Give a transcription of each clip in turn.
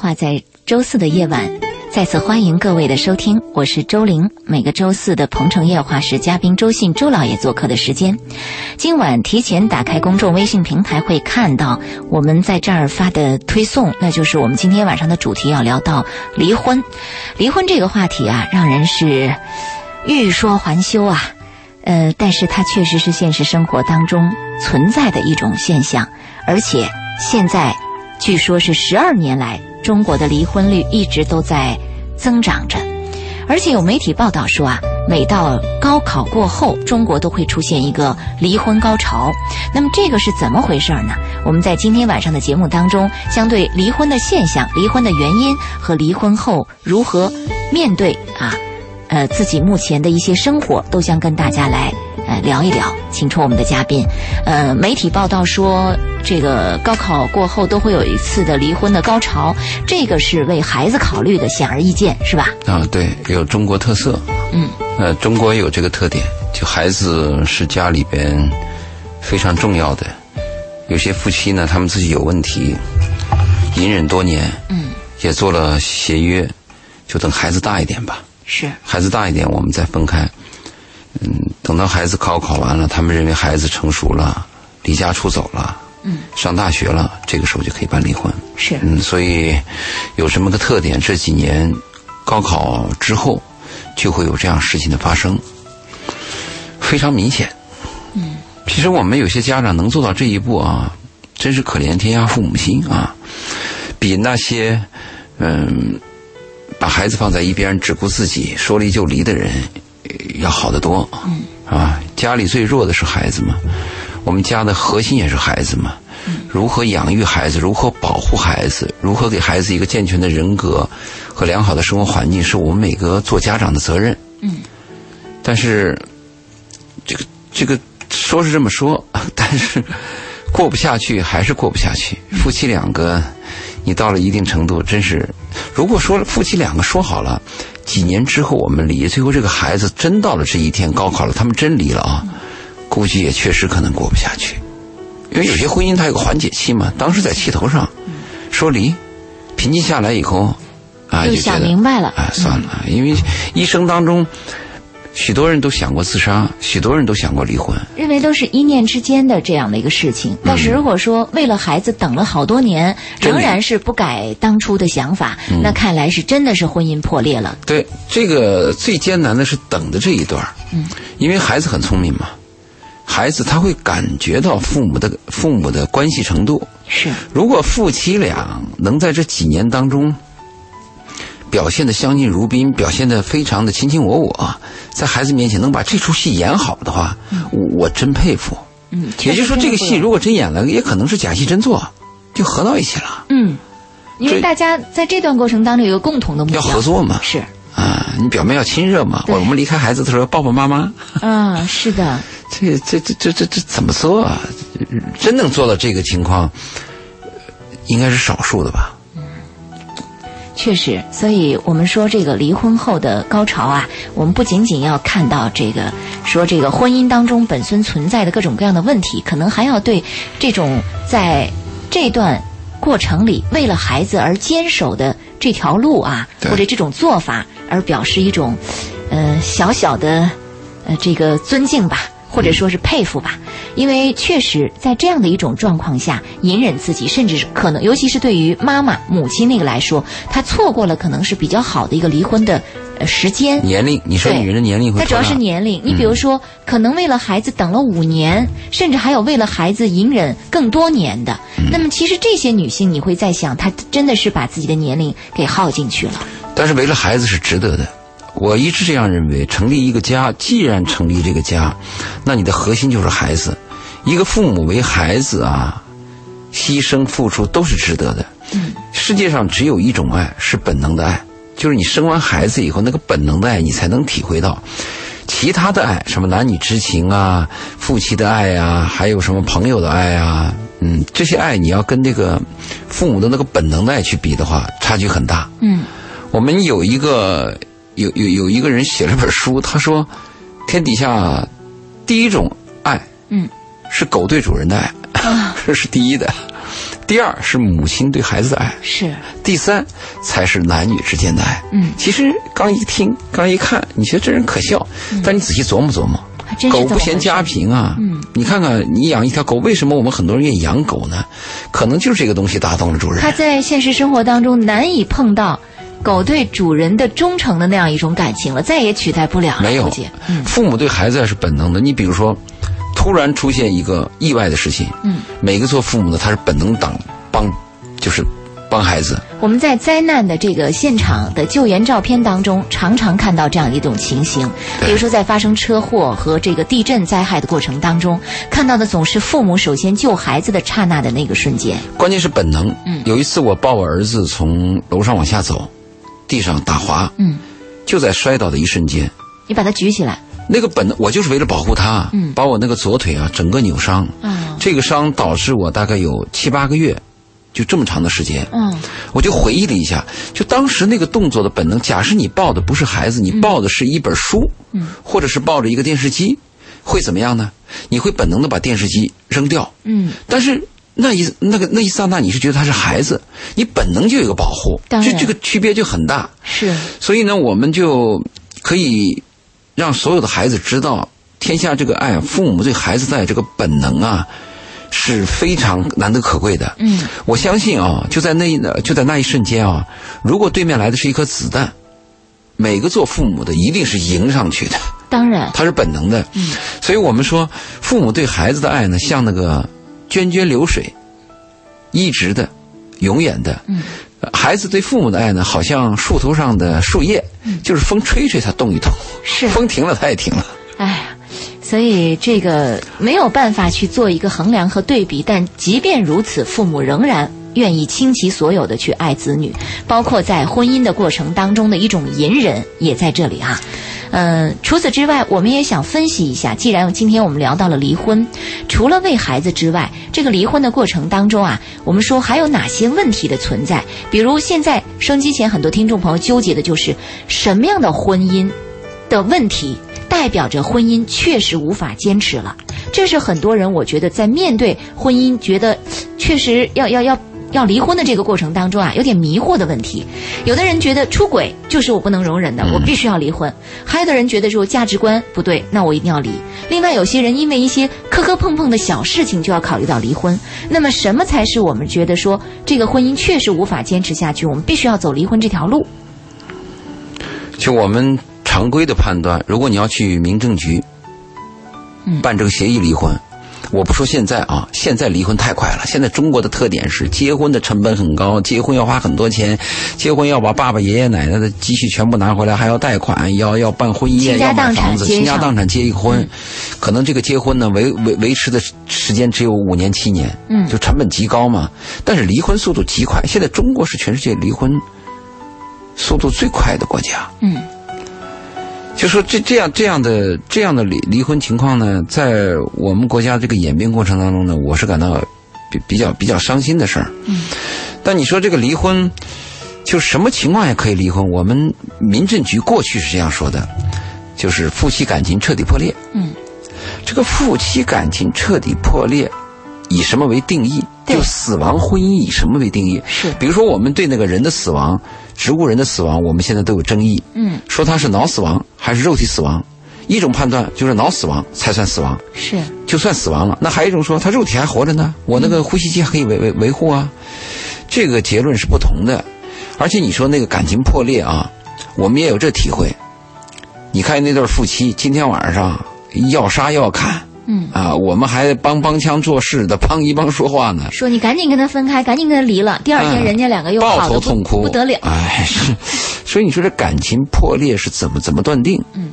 话在周四的夜晚再次欢迎各位的收听，我是周玲。每个周四的鹏城夜话是嘉宾周信周老爷做客的时间。今晚提前打开公众微信平台会看到我们在这儿发的推送，那就是我们今天晚上的主题要聊到离婚。离婚这个话题啊，让人是欲说还休啊。呃，但是它确实是现实生活当中存在的一种现象，而且现在据说是十二年来。中国的离婚率一直都在增长着，而且有媒体报道说啊，每到高考过后，中国都会出现一个离婚高潮。那么这个是怎么回事呢？我们在今天晚上的节目当中，将对离婚的现象、离婚的原因和离婚后如何面对啊，呃，自己目前的一些生活，都将跟大家来。呃，聊一聊，请出我们的嘉宾。呃，媒体报道说，这个高考过后都会有一次的离婚的高潮，这个是为孩子考虑的，显而易见，是吧？啊，对，有中国特色。嗯。呃，中国有这个特点，就孩子是家里边非常重要的。有些夫妻呢，他们自己有问题，隐忍多年，嗯，也做了协约，就等孩子大一点吧。是。孩子大一点，我们再分开。嗯，等到孩子高考完了，他们认为孩子成熟了，离家出走了，嗯，上大学了，这个时候就可以办离婚。是，嗯，所以有什么个特点，这几年高考之后就会有这样事情的发生，非常明显。嗯，其实我们有些家长能做到这一步啊，真是可怜天下父母心啊，比那些嗯把孩子放在一边只顾自己说离就离的人。要好得多，嗯，啊，家里最弱的是孩子嘛，我们家的核心也是孩子嘛，如何养育孩子，如何保护孩子，如何给孩子一个健全的人格和良好的生活环境，是我们每个做家长的责任，嗯，但是这个这个说是这么说，但是过不下去还是过不下去，夫妻两个，你到了一定程度，真是，如果说夫妻两个说好了。几年之后我们离，最后这个孩子真到了这一天高考了，他们真离了啊，估计也确实可能过不下去，因为有些婚姻它有个缓解期嘛。当时在气头上说离，平静下来以后啊，就想明白了，啊，算了，因为一生当中。许多人都想过自杀，许多人都想过离婚，认为都是一念之间的这样的一个事情。但是如果说为了孩子等了好多年，仍然是不改当初的想法，那看来是真的是婚姻破裂了。对，这个最艰难的是等的这一段嗯，因为孩子很聪明嘛，孩子他会感觉到父母的父母的关系程度。是，如果夫妻俩能在这几年当中。表现的相敬如宾，表现的非常的卿卿我我，在孩子面前能把这出戏演好的话，我我真佩服。嗯，也就是说，这个戏如果真演了，也可能是假戏真做，就合到一起了。嗯，因为大家在这段过程当中有个共同的目标，要合作嘛。是啊，你表面要亲热嘛。我们离开孩子的时候抱抱妈妈。啊，是的。这这这这这这怎么做啊？真能做到这个情况，应该是少数的吧。确实，所以我们说这个离婚后的高潮啊，我们不仅仅要看到这个，说这个婚姻当中本身存在的各种各样的问题，可能还要对这种在这段过程里为了孩子而坚守的这条路啊，或者这种做法而表示一种，呃，小小的，呃，这个尊敬吧。或者说是佩服吧，因为确实在这样的一种状况下，隐忍自己，甚至是可能，尤其是对于妈妈、母亲那个来说，她错过了可能是比较好的一个离婚的呃时间。年龄，你说女人的年龄会？她主要是年龄。你比如说，可能为了孩子等了五年，甚至还有为了孩子隐忍更多年的。那么，其实这些女性，你会在想，她真的是把自己的年龄给耗进去了。但是为了孩子是值得的。我一直这样认为，成立一个家，既然成立这个家，那你的核心就是孩子。一个父母为孩子啊，牺牲付出都是值得的。世界上只有一种爱是本能的爱，就是你生完孩子以后那个本能的爱，你才能体会到。其他的爱，什么男女之情啊，夫妻的爱啊，还有什么朋友的爱啊，嗯，这些爱你要跟这个父母的那个本能的爱去比的话，差距很大。嗯，我们有一个。有有有一个人写了本书，他说，天底下第一种爱，嗯，是狗对主人的爱，这是第一的。第二是母亲对孩子的爱，是第三才是男女之间的爱。嗯其实刚一听，刚一看，你觉得这人可笑，但你仔细琢磨琢磨，狗不嫌家贫啊。嗯，你看看，你养一条狗，为什么我们很多人愿意养狗呢？可能就是这个东西打动了主人。他在现实生活当中难以碰到狗对主人的忠诚的那样一种感情了，再也取代不了了。没有，嗯父母对孩子是本能的。你比如说，突然出现一个意外的事情，嗯，每个做父母的他是本能党帮，就是帮孩子。我们在灾难的这个现场的救援照片当中，常常看到这样一种情形。比如说，在发生车祸和这个地震灾害的过程当中，看到的总是父母首先救孩子的刹那的那个瞬间。关键是本能。嗯有一次我抱我儿子从楼上往下走，地上打滑，嗯，就在摔倒的一瞬间，你把它举起来那个本能，我就是为了保护他，嗯把我那个左腿啊整个扭伤，嗯，这个伤导致我大概有七八个月，就这么长的时间。嗯我就回忆了一下，就当时那个动作的本能。假设你抱的不是孩子，你抱的是一本书，嗯，或者是抱着一个电视机，会怎么样呢？你会本能的把电视机扔掉。嗯，但是那一那个那一刹那，你是觉得他是孩子，你本能就有一个保护，这这个区别就很大。是所以呢，我们就可以让所有的孩子知道，天下这个爱，父母对孩子的爱这个本能啊，是非常难得可贵的。嗯，我相信啊，就在那一就在那一瞬间啊，如果对面来的是一颗子弹，每个做父母的一定是迎上去的，当然，他是本能的。嗯，所以我们说，父母对孩子的爱呢，像那个涓涓流水，一直的，永远的。嗯。孩子对父母的爱呢，好像树头上的树叶，就是风吹吹它动一动，是风停了它也停了。哎呀，所以这个没有办法去做一个衡量和对比，但即便如此，父母仍然愿意倾其所有的去爱子女，包括在婚姻的过程当中的一种隐忍也在这里啊、嗯，除此之外，我们也想分析一下，既然今天我们聊到了离婚，除了为孩子之外，这个离婚的过程当中啊，我们说还有哪些问题的存在？比如现在收音机前很多听众朋友纠结的就是什么样的婚姻的问题，代表着婚姻确实无法坚持了。这是很多人我觉得在面对婚姻，觉得确实要要要要离婚的这个过程当中啊，有点迷惑的问题。有的人觉得出轨就是我不能容忍的，我必须要离婚；还有的人觉得说价值观不对，那我一定要离。另外，有些人因为一些磕磕碰碰的小事情就要考虑到离婚。那么，什么才是我们觉得说这个婚姻确实无法坚持下去，我们必须要走离婚这条路？就我们常规的判断，如果你要去民政局嗯办这个协议离婚，我不说现在啊，现在离婚太快了。现在中国的特点是结婚的成本很高，结婚要花很多钱，结婚要把爸爸爷爷奶奶的积蓄全部拿回来，还要贷款，要要办婚宴，要买房子，倾家荡产结一个婚，可能这个结婚呢维维维持的时间只有五年七年，嗯就成本极高嘛。但是离婚速度极快，现在中国是全世界离婚速度最快的国家。嗯就说这这样这样的这样的离离婚情况呢，在我们国家这个演变过程当中呢，我是感到比比较比较伤心的事儿。嗯。但你说这个离婚，就什么情况下可以离婚？我们民政局过去是这样说的，就是夫妻感情彻底破裂。嗯。这个夫妻感情彻底破裂，以什么为定义？对就死亡婚姻以什么为定义？是比如说，我们对那个人的死亡，植物人的死亡，我们现在都有争议。嗯说他是脑死亡还是肉体死亡。一种判断就是脑死亡才算死亡，是就算死亡了。那还有一种说他肉体还活着呢，我那个呼吸机还可以维维维护啊。这个结论是不同的。而且你说那个感情破裂啊，我们也有这体会。你看那对夫妻今天晚上要杀要砍嗯。啊，我们还帮帮腔做事的，帮一帮说话呢。说你赶紧跟他分开，赶紧跟他离了。第二天嗯人家两个又抱头痛哭，不得了。哎，是，所以你说这感情破裂是怎么怎么断定？嗯，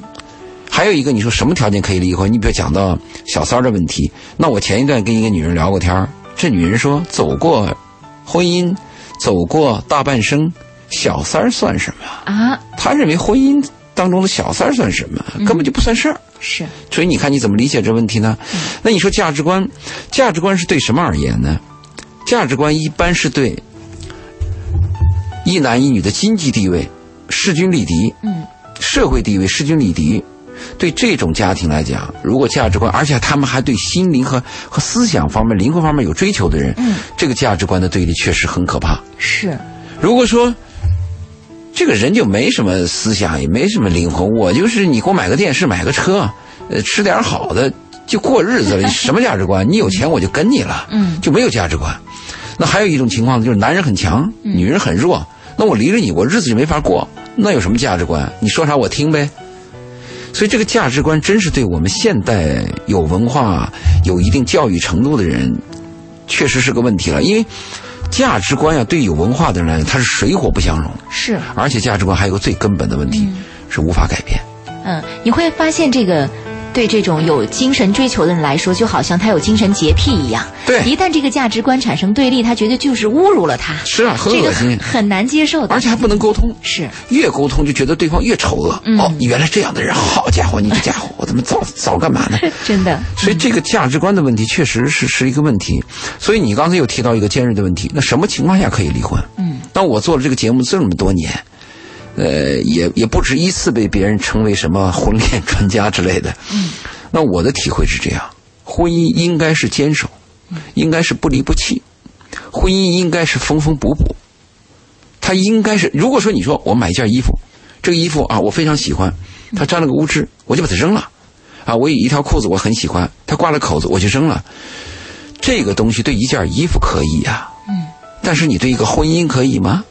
还有一个，你说什么条件可以离婚？你比如讲到小三儿的问题，那我前一段跟一个女人聊过天儿这女人说走过婚姻，走过大半生，小三儿算什么？啊，她认为婚姻当中的小三儿算什么？根本就不算事儿。是所以你看你怎么理解这问题呢？那你说价值观，价值观是对什么而言呢？价值观一般是对一男一女的经济地位势均力敌，嗯，社会地位势均力敌，对这种家庭来讲，如果价值观，而且他们还对心灵和和思想方面、灵魂方面有追求的人，嗯，这个价值观的对立确实很可怕。是，如果说这个人就没什么思想，也没什么灵魂，我就是你给我买个电视、买个车，呃，吃点好的就过日子了，什么价值观？你有钱我就跟你了，嗯就没有价值观。那还有一种情况呢，就是男人很强，女人很弱，那我离了你，我日子就没法过，那有什么价值观？你说啥我听呗。所以这个价值观真是对我们现代有文化、有一定教育程度的人，确实是个问题了。因为价值观呀、对有文化的人来讲，它是水火不相容。是，而且价值观还有个最根本的问题、是无法改变。嗯，你会发现这个。对这种有精神追求的人来说，就好像他有精神洁癖一样。对一旦这个价值观产生对立，他觉得就是侮辱了他。是啊，很这个恶心，很难接受的。而且还不能沟通。是，越沟通就觉得对方越丑恶。嗯哦，你原来这样的人，好家伙，你这家伙，我怎么早 早干嘛呢？真的。所以这个价值观的问题确实是是一个问题。所以你刚才又提到一个尖锐的问题，那什么情况下可以离婚？嗯，当我做了这个节目这么多年，呃，也也不止一次被别人称为什么婚恋专家之类的。嗯，那我的体会是这样：婚姻应该是坚守，应该是不离不弃，婚姻应该是缝缝补补。它应该是，如果说你说我买一件衣服，这个衣服啊我非常喜欢，它沾了个污渍，我就把它扔了。啊，我有一条裤子我很喜欢，它挂了口子我就扔了。这个东西对一件衣服可以呀、嗯，但是你对一个婚姻可以吗？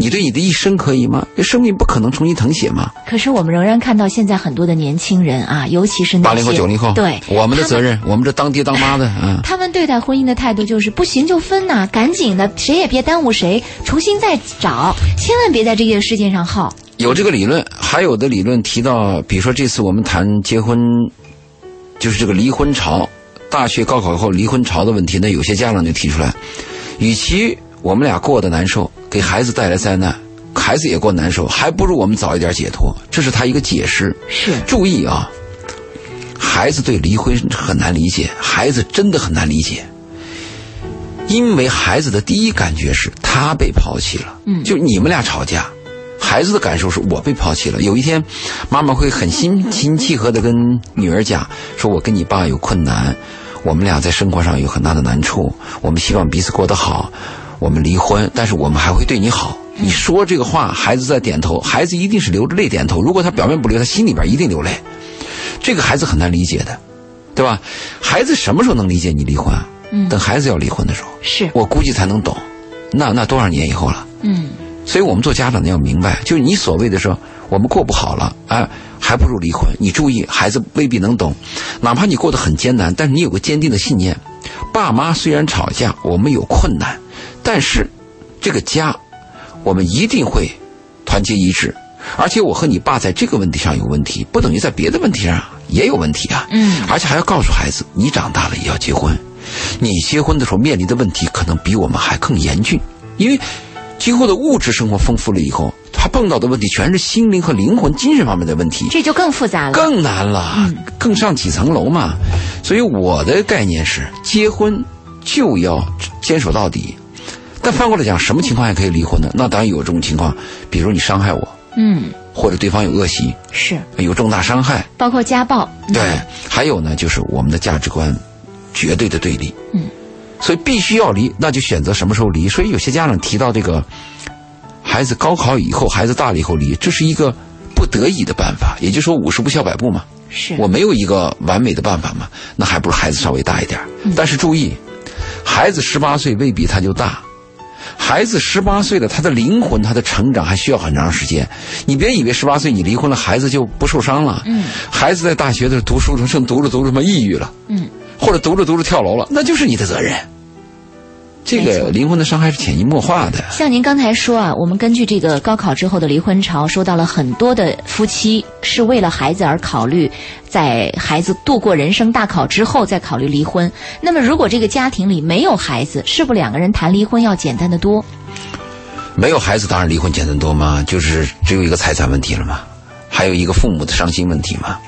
你对你的一生可以吗？这生命不可能重新誊写吗？可是我们仍然看到现在很多的年轻人啊，尤其是八零后、九零后，对我们的责任，我们这当爹当妈的啊，他们对待婚姻的态度就是不行就分呐、赶紧的，谁也别耽误谁，重新再找，千万别在这个事情上耗。有这个理论，还有的理论提到，比如说这次我们谈结婚，就是这个离婚潮，大学高考以后离婚潮的问题，那有些家长就提出来，与其我们俩过得难受，给孩子带来灾难，孩子也过难受，还不如我们早一点解脱。这是他一个解释。是，注意啊，孩子对离婚很难理解，孩子真的很难理解，因为孩子的第一感觉是他被抛弃了。嗯就你们俩吵架，孩子的感受是我被抛弃了。有一天，妈妈会很心 心契合的跟女儿讲，说我跟你爸有困难，我们俩在生活上有很大的难处，我们希望彼此过得好，我们离婚，但是我们还会对你好。你说这个话，孩子在点头，孩子一定是流着泪点头。如果他表面不流，他心里边一定流泪。这个孩子很难理解的，对吧？孩子什么时候能理解你离婚啊？嗯等孩子要离婚的时候，是，我估计才能懂。那那多少年以后了？嗯所以我们做家长的要明白，就是你所谓的说我们过不好了，哎，还不如离婚。你注意，孩子未必能懂，哪怕你过得很艰难，但是你有个坚定的信念。爸妈虽然吵架，我们有困难，但是这个家，我们一定会团结一致。而且我和你爸在这个问题上有问题，不等于在别的问题上也有问题啊。嗯而且还要告诉孩子，你长大了也要结婚，你结婚的时候面临的问题可能比我们还更严峻，因为今后的物质生活丰富了以后，他碰到的问题全是心灵和灵魂、精神方面的问题，这就更复杂了。更难了，更上几层楼嘛。所以我的概念是，结婚就要坚守到底。但反过来讲，什么情况下可以离婚呢？那当然有这种情况，比如你伤害我，嗯，或者对方有恶习，是，有重大伤害，包括家暴。对，还有呢，就是我们的价值观绝对的对立。嗯，所以必须要离，那就选择什么时候离。所以有些家长提到这个，孩子高考以后，孩子大了以后离，这是一个不得已的办法。也就是说，五十步笑百步嘛。是，我没有一个完美的办法嘛，那还不如孩子稍微大一点。嗯但是注意，孩子十八岁未必他就大。孩子十八岁了，他的灵魂、他的成长还需要很长时间。你别以为十八岁你离婚了，孩子就不受伤了。嗯，孩子在大学的时候读书的时候，读着读着什么抑郁了，嗯，或者读着读着跳楼了，那就是你的责任。这个离婚的伤害是潜移默化的。像您刚才说啊，我们根据这个高考之后的离婚潮，说到了很多的夫妻是为了孩子而考虑，在孩子度过人生大考之后再考虑离婚。那么，如果这个家庭里没有孩子，是不是两个人谈离婚要简单的多？没有孩子，当然离婚简单多吗，就是只有一个财产问题了嘛，还有一个父母的伤心问题嘛。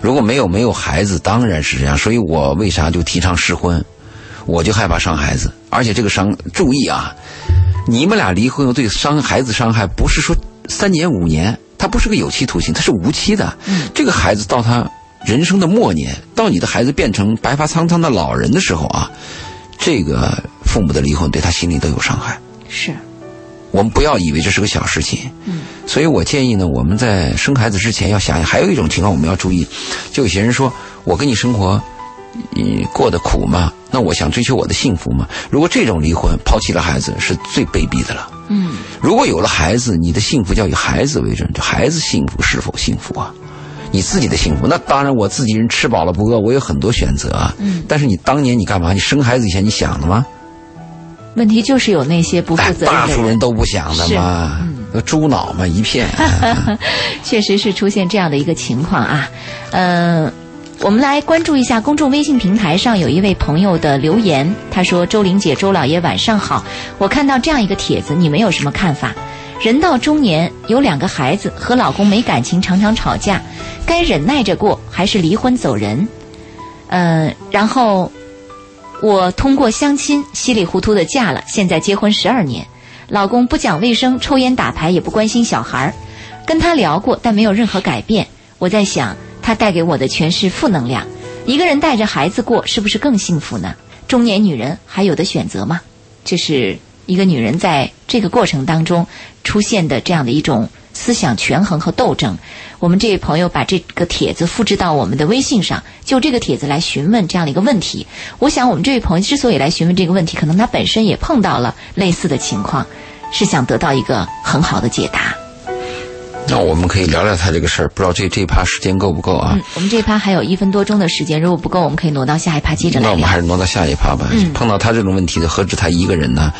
如果没有没有孩子，当然是这样。所以我为啥就提倡试婚？我就害怕伤孩子，而且这个伤，注意啊，你们俩离婚后对伤孩子伤害，不是说三年五年，他不是个有期徒刑，他是无期的。这个孩子到他人生的末年，到你的孩子变成白发苍苍的老人的时候啊，这个父母的离婚对他心里都有伤害。是，我们不要以为这是个小事情。嗯，所以我建议呢，我们在生孩子之前要想想，还有一种情况我们要注意，就有些人说我跟你生活，你过得苦吗？那我想追求我的幸福吗？如果这种离婚抛弃了孩子，是最卑鄙的了。嗯，如果有了孩子，你的幸福就要以孩子为准，就孩子幸福是否幸福啊？你自己的幸福，那当然我自己人吃饱了不饿，我有很多选择啊。嗯，但是你当年你干嘛？你生孩子以前你想了吗？问题就是有那些不负责任的大数人都不想的嘛，猪脑嘛一片。确实是出现这样的一个情况啊，嗯。我们来关注一下公众微信平台上有一位朋友的留言，他说：“周玲姐、周老爷晚上好，我看到这样一个帖子，你们有什么看法？人到中年，有两个孩子，和老公没感情，常常吵架，该忍耐着过，还是离婚走人？嗯，然后我通过相亲稀里糊涂的嫁了，现在结婚十二年，老公不讲卫生，抽烟打牌，也不关心小孩儿跟他聊过，但没有任何改变。我在想。”他带给我的全是负能量。一个人带着孩子过，是不是更幸福呢？中年女人还有的选择吗？这是一个女人在这个过程当中出现的这样的一种思想权衡和斗争。我们这位朋友把这个帖子复制到我们的微信上，就这个帖子来询问这样的一个问题。我想，我们这位朋友之所以来询问这个问题，可能他本身也碰到了类似的情况，是想得到一个很好的解答。那我们可以聊聊他这个事儿，不知道这这一趴时间够不够啊？嗯，我们这一趴还有一分多钟的时间，如果不够，我们可以挪到下一趴接着来那我们还是挪到下一趴吧。嗯，碰到他这种问题的，何止他一个人呢？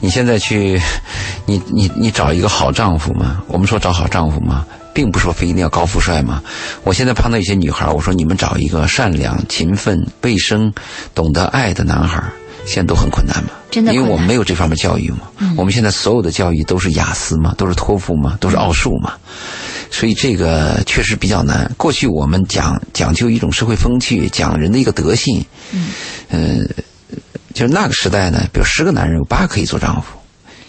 你现在去，你你你找一个好丈夫嘛？我们说找好丈夫嘛，并不是说非一定要高富帅嘛。我现在碰到一些女孩，我说你们找一个善良、勤奋、卫生、懂得爱的男孩。现在都很困难嘛，真的，因为我们没有这方面教育嘛。我们现在所有的教育都是雅思嘛，都是托福嘛，都是奥数嘛，所以这个确实比较难。过去我们讲讲究一种社会风气，讲人的一个德性。嗯，呃，就是那个时代呢，比如十个男人有八个可以做丈夫，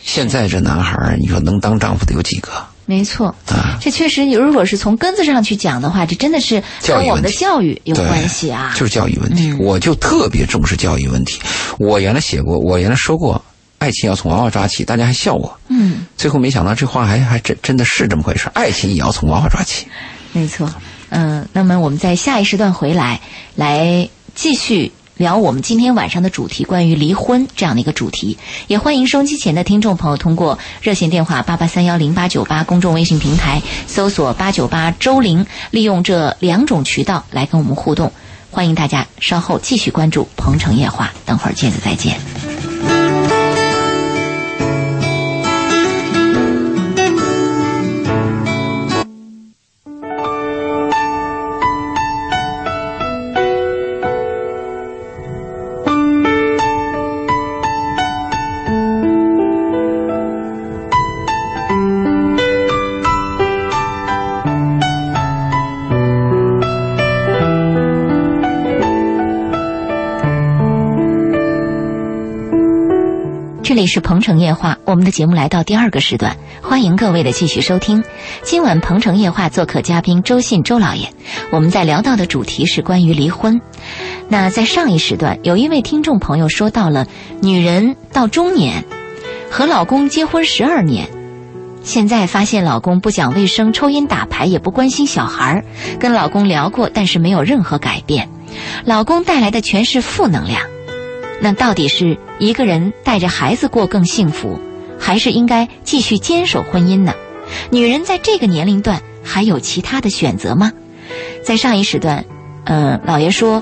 现在这男孩你说能当丈夫的有几个？没错，啊，这确实，你如果是从根子上去讲的话，这真的是跟我们的教育有关系啊。就是教育问题，我就特别重视教育问题。我原来写过，我原来说过，爱情要从娃娃抓起，大家还笑我。嗯，最后没想到这话还还真真的是这么回事，爱情也要从娃娃抓起。没错，嗯，那么我们在下一时段回来，来继续。聊我们今天晚上的主题，关于离婚这样的一个主题，也欢迎收机前的听众朋友通过热线电话八八三幺零八九八，公众微信平台搜索八九八周玲，利用这两种渠道来跟我们互动。欢迎大家稍后继续关注《鹏城夜话》，等会儿见子再见。这里是鹏城夜话，我们的节目来到第二个时段，欢迎各位的继续收听。今晚鹏城夜话做客嘉宾周信周老爷，我们在聊到的主题是关于离婚。那在上一时段，有一位听众朋友说到了，女人到中年，和老公结婚十二年，现在发现老公不讲卫生，抽烟打牌，也不关心小孩跟老公聊过，但是没有任何改变，老公带来的全是负能量。那到底是一个人带着孩子过更幸福，还是应该继续坚守婚姻呢？女人在这个年龄段还有其他的选择吗？在上一时段，嗯，老爷说，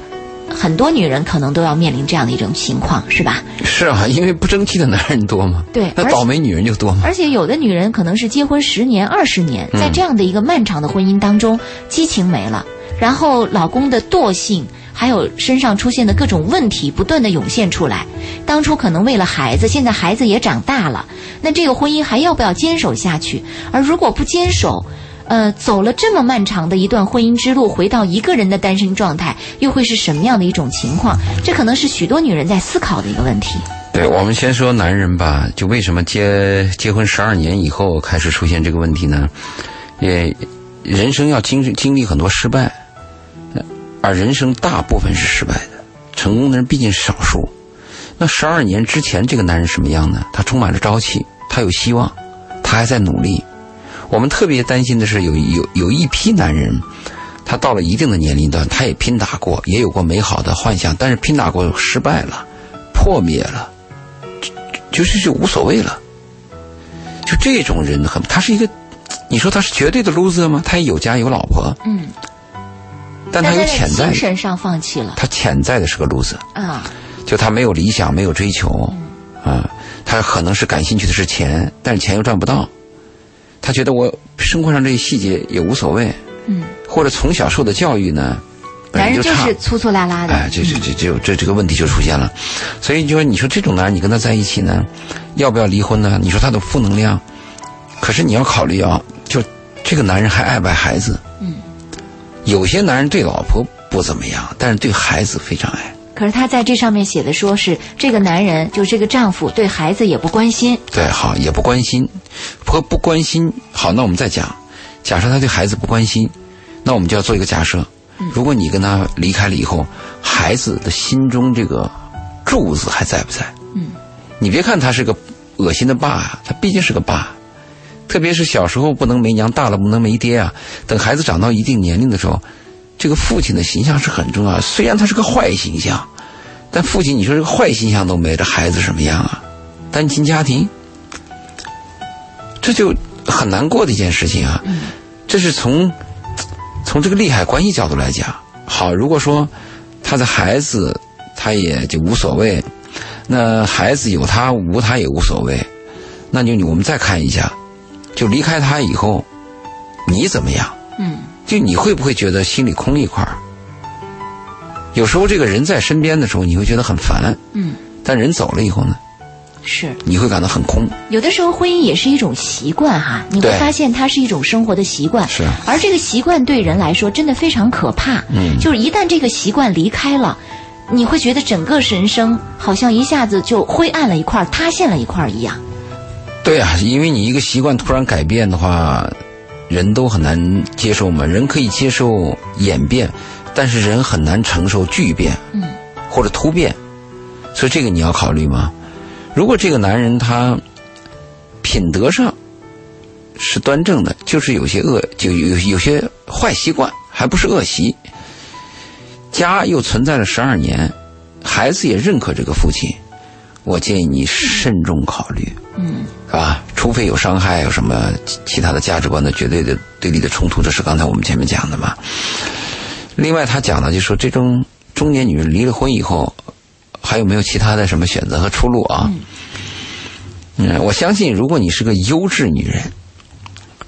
很多女人可能都要面临这样的一种情况，是吧？是啊，因为不争气的男人多嘛。对，那倒霉女人就多嘛。而且有的女人可能是结婚十年、二十年，在这样的一个漫长的婚姻当中，激情没了，然后老公的惰性。还有身上出现的各种问题不断的涌现出来，当初可能为了孩子，现在孩子也长大了，那这个婚姻还要不要坚守下去？而如果不坚守，呃，走了这么漫长的一段婚姻之路，回到一个人的单身状态，又会是什么样的一种情况？这可能是许多女人在思考的一个问题。对，我们先说男人吧，就为什么结结婚十二年以后开始出现这个问题呢？也人生要经经历很多失败，而人生大部分是失败的，成功的人毕竟是少数。那十二年之前这个男人什么样呢？他充满了朝气，他有希望，他还在努力。我们特别担心的是，有有有一批男人，他到了一定的年龄段，他也拼打过，也有过美好的幻想，但是拼打过失败了，破灭了，就是就无所谓了。就这种人很，他是一个，你说他是绝对的 loser 吗？他也有家有老婆，嗯，但他有潜在精，神上放弃了。他潜在的是个 loser。啊，就他没有理想，没有追求，啊，他可能是感兴趣的是钱，但是钱又赚不到，他觉得我生活上这些细节也无所谓，嗯，或者从小受的教育呢，本男人就是粗粗拉拉的，哎，这这这这这这个问题就出现了，所以就说你说这种男人你跟他在一起呢，要不要离婚呢？你说他的负能量，可是你要考虑啊，就这个男人还爱不爱孩子？嗯，有些男人对老婆不怎么样，但是对孩子非常爱。可是他在这上面写的说是这个男人，就这个丈夫对孩子也不关心，对，好，也不关心，和不关心。好，那我们再讲，假设他对孩子不关心，那我们就要做一个假设：如果你跟他离开了以后，孩子的心中这个柱子还在不在？嗯，你别看他是个恶心的爸啊，他毕竟是个爸。特别是小时候不能没娘，大了不能没爹啊。等孩子长到一定年龄的时候，这个父亲的形象是很重要。虽然他是个坏形象，但父亲你说这个坏形象都没，这孩子什么样啊？单亲家庭，这就很难过的一件事情啊。这是从从这个利害关系角度来讲。好，如果说他的孩子他也就无所谓，那孩子有他无他也无所谓，那就我们再看一下，就离开他以后，你怎么样？嗯，就你会不会觉得心里空一块儿？有时候这个人在身边的时候，你会觉得很烦，嗯，但人走了以后呢，是你会感到很空。有的时候婚姻也是一种习惯哈，你会发现它是一种生活的习惯，是而这个习惯对人来说真的非常可怕，嗯就是一旦这个习惯离开了。你会觉得整个人生好像一下子就灰暗了一块儿，塌陷了一块儿一样。对啊，因为你一个习惯突然改变的话，人都很难接受嘛。人可以接受演变，但是人很难承受巨变，嗯，或者突变。所以这个你要考虑吗？如果这个男人他品德上是端正的，就是有些恶，就有有些坏习惯，还不是恶习。家又存在了十二年，孩子也认可这个父亲，我建议你慎重考虑。嗯，是吧？除非有伤害，有什么其其他的价值观的绝对的对立的冲突，这是刚才我们前面讲的嘛。另外，他讲的就是说，这种中年女人离了婚以后，还有没有其他的什么选择和出路啊？嗯，我相信，如果你是个优质女人，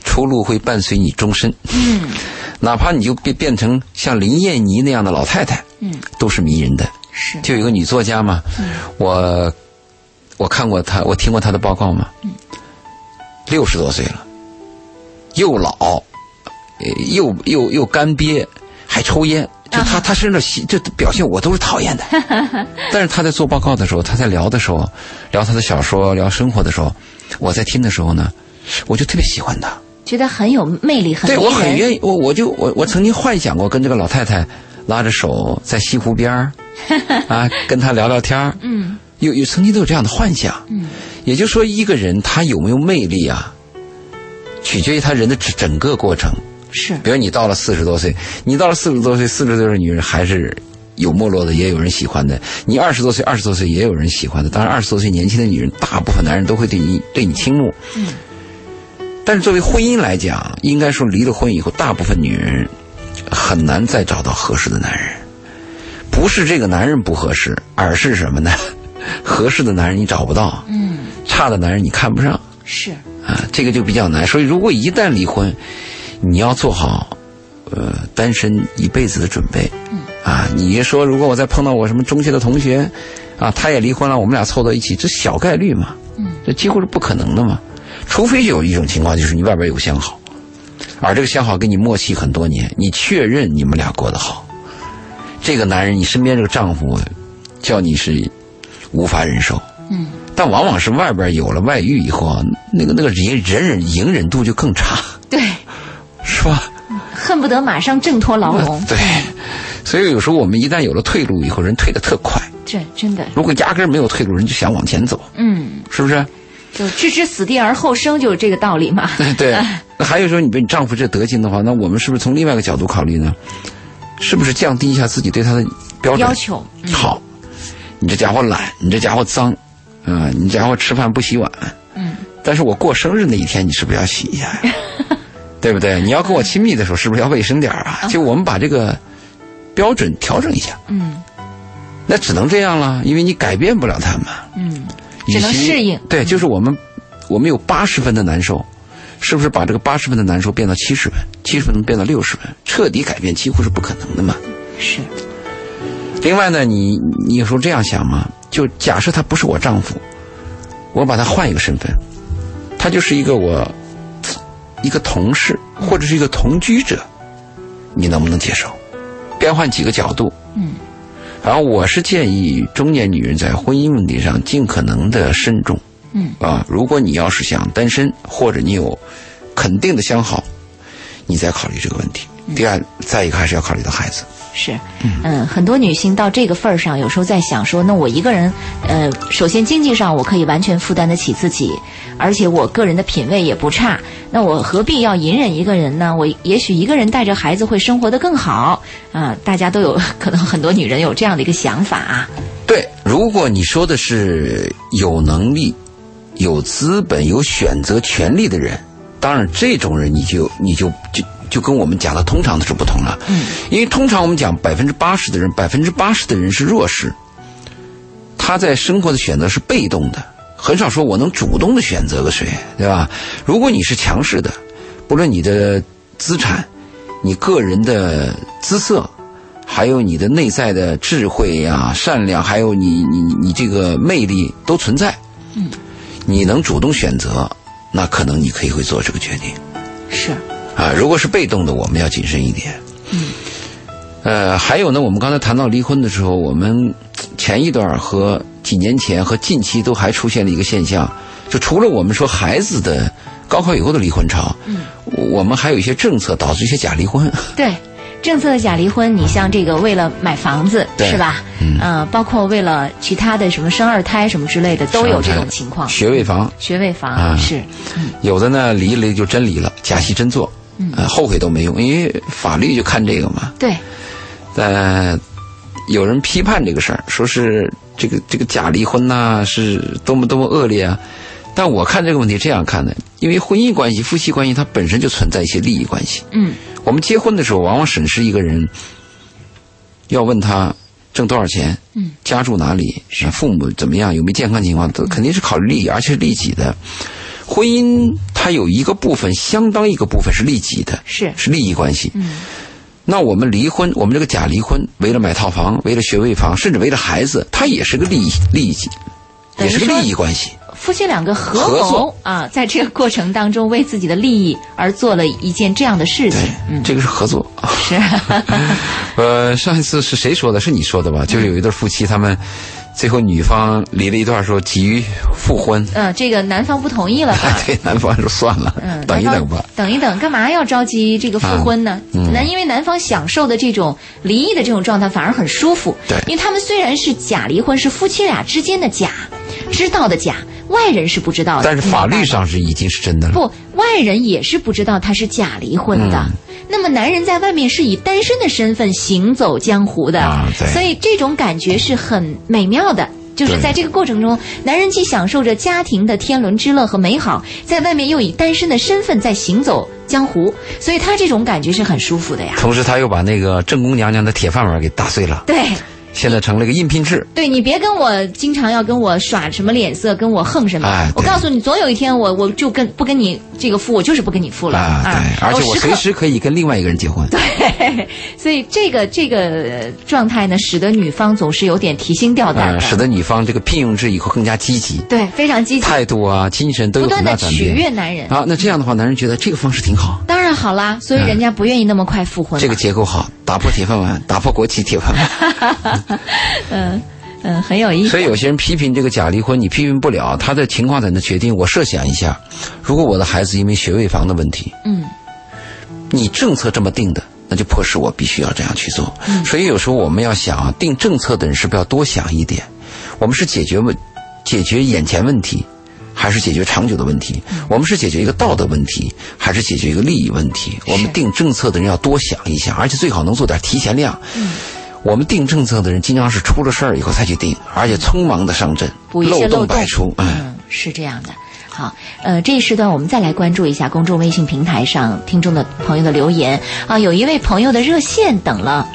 出路会伴随你终身。嗯，哪怕你就变变成像林燕妮那样的老太太，嗯，都是迷人的。是，就有一个女作家嘛，我我看过他，我听过他的报告嘛，六十多岁了，又老，呃又又又干瘪，还抽烟，就他他身上习这表现我都是讨厌的。但是他在做报告的时候，他在聊的时候，聊他的小说，聊生活的时候，我在听的时候呢，我就特别喜欢他。觉得很有魅力，很对。我很愿意，我我就我我曾经幻想过跟这个老太太拉着手在西湖边儿 啊，跟她聊聊天儿。嗯有有曾经都有这样的幻想。嗯，也就是说，一个人他有没有魅力啊，取决于他人的整整个过程。是，比如你到了四十多岁，你到了四十多岁，四十多岁的女人还是有没落的，也有人喜欢的。你二十多岁、二十多岁也有人喜欢的。当然，二十多岁年轻的女人，大部分男人都会对你对你倾慕。嗯。但是作为婚姻来讲，应该说离了婚以后，大部分女人很难再找到合适的男人。不是这个男人不合适，而是什么呢？合适的男人你找不到，嗯，差的男人你看不上是，啊，这个就比较难。所以，如果一旦离婚，你要做好呃单身一辈子的准备。嗯啊，你说如果我再碰到我什么中学的同学，啊，他也离婚了，我们俩凑到一起，这小概率嘛，嗯，这几乎是不可能的嘛。除非有一种情况，就是你外边有相好，而这个相好跟你默契很多年，你确认你们俩过得好，这个男人，你身边这个丈夫，叫你是无法忍受。嗯，但往往是外边有了外遇以后啊，那个那个忍忍忍隐忍度就更差。对，是吧？恨不得马上挣脱牢笼。对，所以有时候我们一旦有了退路以后，人退的特快。这真的，如果压根儿没有退路，人就想往前走，嗯，是不是？就置之死地而后生，就是这个道理嘛。对。那还有说，你被你丈夫这德行的话，那我们是不是从另外一个角度考虑呢？是不是降低一下自己对他的标准要求？嗯好，你这家伙懒，你这家伙脏，啊、你家伙吃饭不洗碗。嗯。但是我过生日那一天，你是不是要洗一下呀？对不对？你要跟我亲密的时候，是不是要卫生点儿啊？就我们把这个标准调整一下，嗯那只能这样了，因为你改变不了他们。嗯，与只能适应对，就是我们，我们有八十分的难受，是不是把这个八十分的难受变到七十分，七十分变到六十分，彻底改变几乎是不可能的嘛？是，另外呢，你你有时候这样想嘛，就假设他不是我丈夫，我把他换一个身份，他就是一个我一个同事或者是一个同居者，你能不能接受？变换几个角度，嗯，然后我是建议中年女人在婚姻问题上尽可能的慎重，嗯啊，如果你要是想单身或者你有肯定的相好，你再考虑这个问题。第二，再一个还是要考虑到孩子。是，嗯，很多女性到这个份儿上，有时候在想说，那我一个人，呃，首先经济上我可以完全负担得起自己，而且我个人的品味也不差，那我何必要隐忍一个人呢？我也许一个人带着孩子会生活得更好啊、大家都有可能很多女人有这样的一个想法啊，对，如果你说的是有能力、有资本、有选择权利的人，当然这种人你就你就就就跟我们讲的通常的是不同了。嗯，因为通常我们讲百分之八十的人，百分之八十的人是弱势，他在生活的选择是被动的，很少说我能主动的选择个谁，对吧？如果你是强势的，不论你的资产、你个人的姿色，还有你的内在的智慧呀、善良，还有你你你这个魅力都存在。嗯，你能主动选择，那可能你可以会做这个决定是，啊。如果是被动的，我们要谨慎一点。嗯，呃，还有呢，我们刚才谈到离婚的时候，我们前一段和几年前和近期都还出现了一个现象，就除了我们说孩子的高考以后的离婚潮，嗯，我们还有一些政策导致一些假离婚。对。政策的假离婚，你像这个为了买房子是吧？嗯呃包括为了其他的什么生二胎什么之类的，都有这种情况。学位房学位房、啊是，有的呢离了就真离了，假戏真做，嗯呃，后悔都没用，因为法律就看这个嘛。对，呃，有人批判这个事儿，说是这个这个假离婚呐、是多么多么恶劣啊。但我看这个问题这样看的，因为婚姻关系、夫妻关系它本身就存在一些利益关系。嗯我们结婚的时候，往往审视一个人，要问他挣多少钱，嗯，家住哪里，父母怎么样，有没有健康情况，都肯定是考虑利益，而且是利己的。婚姻它有一个部分，相当一个部分是利己的，是是利益关系。嗯那我们离婚，我们这个假离婚，为了买套房，为了学位房，甚至为了孩子，它也是个利益利益，也是个利益关系。夫妻两个合谋合啊，在这个过程当中为自己的利益而做了一件这样的事情这个是合作。是，呃，上一次是谁说的？是你说的吧？就是有一对夫妻，他们最后女方离了一段，说急于复婚，嗯，这个男方不同意了吧？对男方说算了，嗯，等一等吧。等一等，干嘛要着急这个复婚呢？啊嗯男、因为男方享受的这种离异的这种状态反而很舒服。对因为他们虽然是假离婚，是夫妻俩之间的假，知道的假，外人是不知道的。但是法律上是已经是真的了。不，外人也是不知道他是假离婚的。嗯那么男人在外面是以单身的身份行走江湖的，啊所以这种感觉是很美妙的。就是在这个过程中，男人既享受着家庭的天伦之乐和美好，在外面又以单身的身份在行走江湖，所以他这种感觉是很舒服的呀。同时，他又把那个正宫娘娘的铁饭碗给打碎了，对，现在成了一个应聘制。对你别跟我经常要跟我耍什么脸色，跟我横什么。哎我告诉你，总有一天我我就跟不跟你这个复，我就是不跟你复了啊，对，而且我随时可以跟另外一个人结婚。对，所以这个这个呃状态呢，使得女方总是有点提心吊胆呃，使得女方这个聘用制以后更加积极，对非常积极，态度啊、精神都有很不断的取。悦男人。啊，那这样的话，男人觉得这个方式挺好，当然好啦，所以人家不愿意那么快复婚嘛。这个结构好，打破铁饭碗，打破国企铁饭碗。嗯嗯很有意思。所以有些人批评这个假离婚，你批评不了，他的情况在那决定。我设想一下，如果我的孩子因为学位房的问题，嗯你政策这么定的，那就迫使我必须要这样去做。所以有时候我们要想啊，定政策的人是不是要多想一点？我们是解决问，解决眼前问题，还是解决长久的问题？我们是解决一个道德问题，还是解决一个利益问题？我们定政策的人要多想一想，而且最好能做点提前量。我们定政策的人经常是出了事儿以后才去定，而且匆忙的上阵，漏洞百出。嗯，是这样的。好，呃，这一时段我们再来关注一下公众微信平台上听众的朋友的留言啊。有一位朋友的热线等了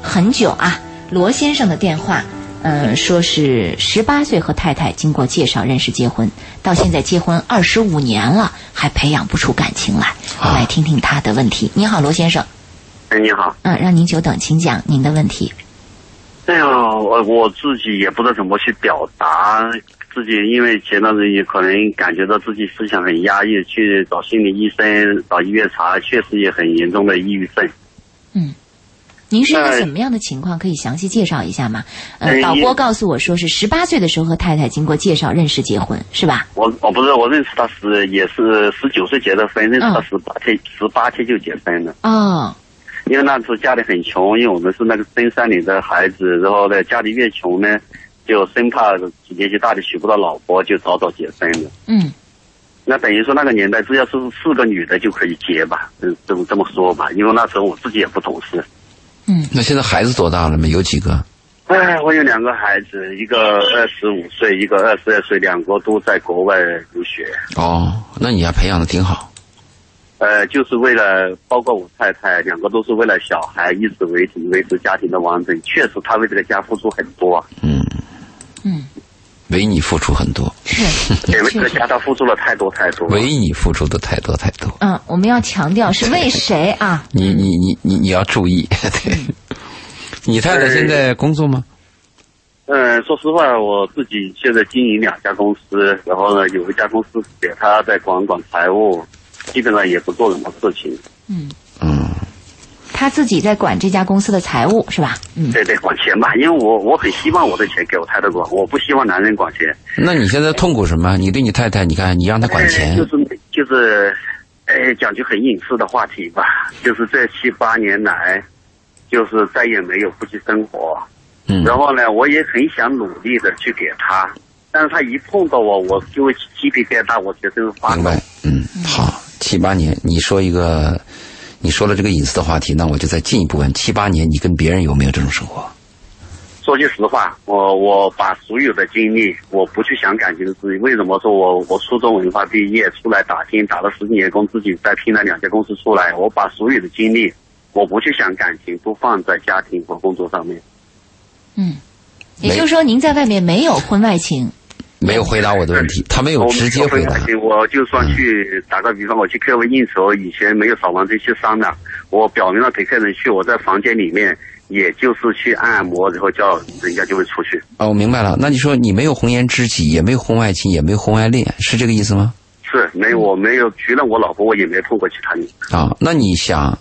很久啊，罗先生的电话，嗯，说是十八岁和太太经过介绍认识结婚，到现在结婚二十五年了，还培养不出感情来。来听听他的问题。你好，罗先生。哎，你好。嗯，让您久等，请讲您的问题。哎呀，我我自己也不知道怎么去表达自己，因为前段时间也可能感觉到自己思想很压抑，去找心理医生、找医院查，确实也很严重的抑郁症。嗯，您是一个什么样的情况？可以详细介绍一下吗？呃，导播告诉我说是十八岁的时候和太太经过介绍认识结婚，是吧？我我不是我认识他是也是十九岁结的婚，认识他十八天十八天就结婚了。哦。因为那时候家里很穷，因为我们是那个深山里的孩子，然后呢，家里越穷呢，就生怕年纪大的娶不到老婆，就早早结婚了。嗯，那等于说那个年代只要是四个女的就可以结吧，嗯，这么这么说吧，因为那时候我自己也不懂事。嗯，那现在孩子多大了没？有几个？哎，我有两个孩子，一个二十五岁，一个二十二岁，两个都在国外留学。哦，那你还培养的挺好。呃，就是为了包括我太太，两个都是为了小孩，一直维持，维持家庭的完整。确实，他为这个家付出很多。嗯嗯，为你付出很多。是，为这个家他付出了太多太多。为你付出的太多太多。嗯，我们要强调是为谁啊？你你你你你要注意。对，你太太现在工作吗？嗯，说实话，我自己现在经营两家公司，然后呢，有一家公司给他在管管财务。基本上也不做什么事情。嗯嗯，他自己在管这家公司的财务是吧？嗯，对对，管钱吧，因为我我很希望我的钱给我太太管，我不希望男人管钱。那你现在痛苦什么？你对你太太，你看你让她管钱，就是就是，哎，讲句很隐私的话题吧，就是这七八年来，就是再也没有夫妻生活。嗯，然后呢，我也很想努力的去给他，但是他一碰到我，我就会鸡皮疙瘩，我觉得发抖。嗯，好。七八年，你说一个，你说了这个隐私的话题，那我就再进一步问：七八年，你跟别人有没有这种生活？说句实话，我我把所有的精力，我不去想感情的事情。为什么说我我初中文化毕业出来打拼，打了十几年工，自己再拼了两家公司出来，我把所有的精力，我不去想感情，都放在家庭和工作上面。嗯，也就是说，您在外面没有婚外情。没有回答我的问题，他没有直接回答。我就算去打个比方，我去客户应酬，以前没有扫完这些伤的，我表明了陪客人去，我在房间里面，也就是去按摩，然后叫人家就会出去。哦，我明白了。那你说你没有红颜知己，也没有婚外情，也没有婚外恋，是这个意思吗？是，没有，我没有，除了我老婆，我也没碰过其他人。啊，那你想，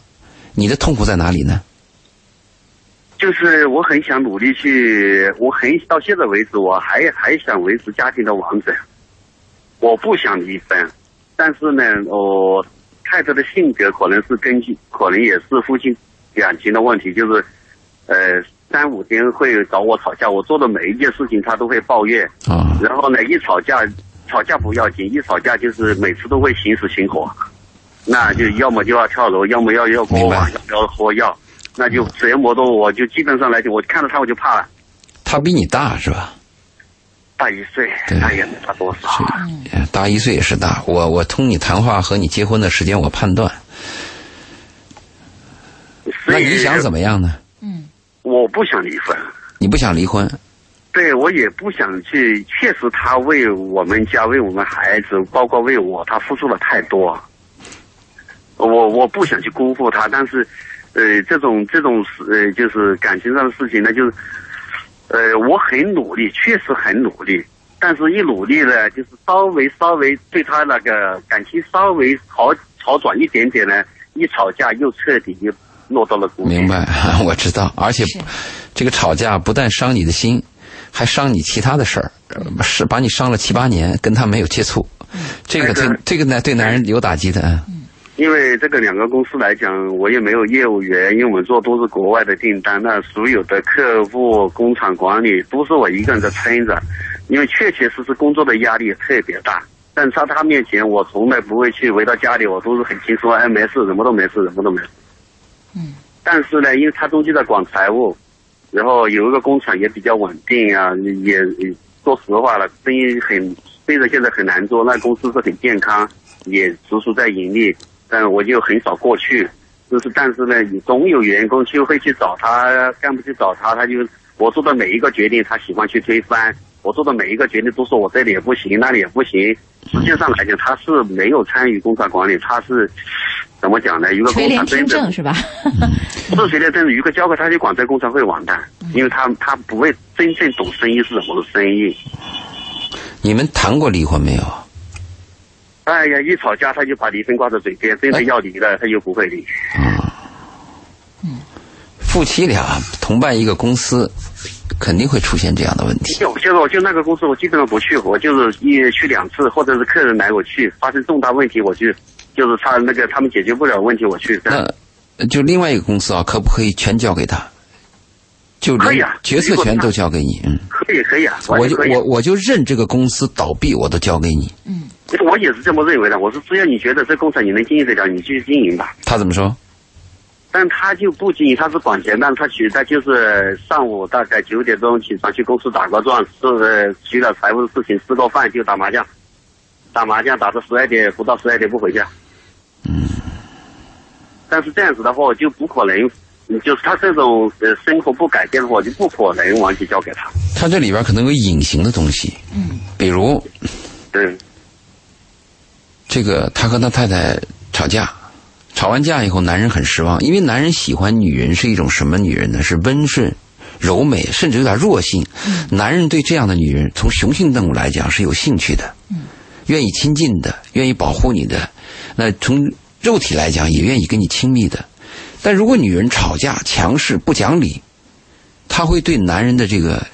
你的痛苦在哪里呢？就是我很想努力去，我很到现在为止，我还还想维持家庭的完整。我不想离婚，但是呢，我太太的性格可能是根据，可能也是夫妻感情的问题，就是，呃，三五天会找我吵架，我做的每一件事情她都会抱怨。啊。然后呢，一吵架，吵架不要紧，一吵架就是每次都会心死心活，那就要么就要跳楼，要么要要过网，要要喝药。那就折磨的我，就基本上来讲，我看到他我就怕了。他比你大是吧？大一岁，那也没大多少。大一岁也是大。我我通你谈话和你结婚的时间，我判断。那你想怎么样呢？嗯，我不想离婚。你不想离婚？对，我也不想去。确实，他为我们家、为我们孩子，包括为我，他付出了太多。我我不想去辜负他，但是。呃，这种这种事，呃，就是感情上的事情呢，就是，呃，我很努力，确实很努力，但是一努力呢，就是稍微稍微对他那个感情稍微好好转一点点呢，一吵架又彻底就落到了谷底。明白，我知道，而且这个吵架不但伤你的心，还伤你其他的事儿，是把你伤了七八年，跟他没有接触，这个对这个呢对男人有打击的。嗯，因为这个两个公司来讲，我也没有业务员，因为我们做都是国外的订单，那所有的客户、工厂管理都是我一个人在撑着，因为确确实实工作的压力特别大。但在他面前，我从来不会去回到家里，我都是很轻松，哎，没事，什么都没事，什么都没事。嗯。但是呢，因为他中间在管财务，然后有一个工厂也比较稳定啊，也说实话了，生意很，虽然现在很难做，那公司是很健康，也足足在盈利。但我就很少过去，就是但是呢，你总有员工就会去找他，干部去找他，他就我做的每一个决定，他喜欢去推翻；我做的每一个决定都说我这里也不行，那里也不行。实际上来讲，他是没有参与工厂管理，他是怎么讲呢？一个工厂真正是吧？不 是垂帘听政，一个交给他去管这工厂会完蛋，因为他他不会真正懂生意是什么的生意。你们谈过离婚没有？哎呀，一吵架他就把离婚挂在嘴边，真的要离了他又不会离。啊，嗯，夫妻俩同办一个公司，肯定会出现这样的问题。就就是我就那个公司，我基本上不去，我就是一去两次，或者是客人来我去，发生重大问题我去，就是他那个他们解决不了问题我去。那就另外一个公司啊，可不可以全交给他？就可以啊，决策权都交给你，嗯。可以可以啊，我就我我就认这个公司倒闭，我都交给你。嗯。我也是这么认为的。我说，只要你觉得这工厂你能经营得了，你继续经营吧。他怎么说？但他就不经营，他是管钱，但他取，他就是上午大概九点钟起床去公司打个转，是去了财务的事情，吃个饭就打麻将，打麻将打到十二点，不到十二点不回家。嗯。但是这样子的话，我就不可能，就是他这种呃生活不改变的话，就不可能完全交给他。他这里边可能有隐形的东西。嗯。比如。对。这个他和他太太吵架，吵完架以后，男人很失望，因为男人喜欢女人是一种什么女人呢？是温顺、柔美，甚至有点弱性。男人对这样的女人，从雄性动物来讲是有兴趣的，愿意亲近的，愿意保护你的。那从肉体来讲，也愿意跟你亲密的。但如果女人吵架、强势、不讲理，她会对男人的这个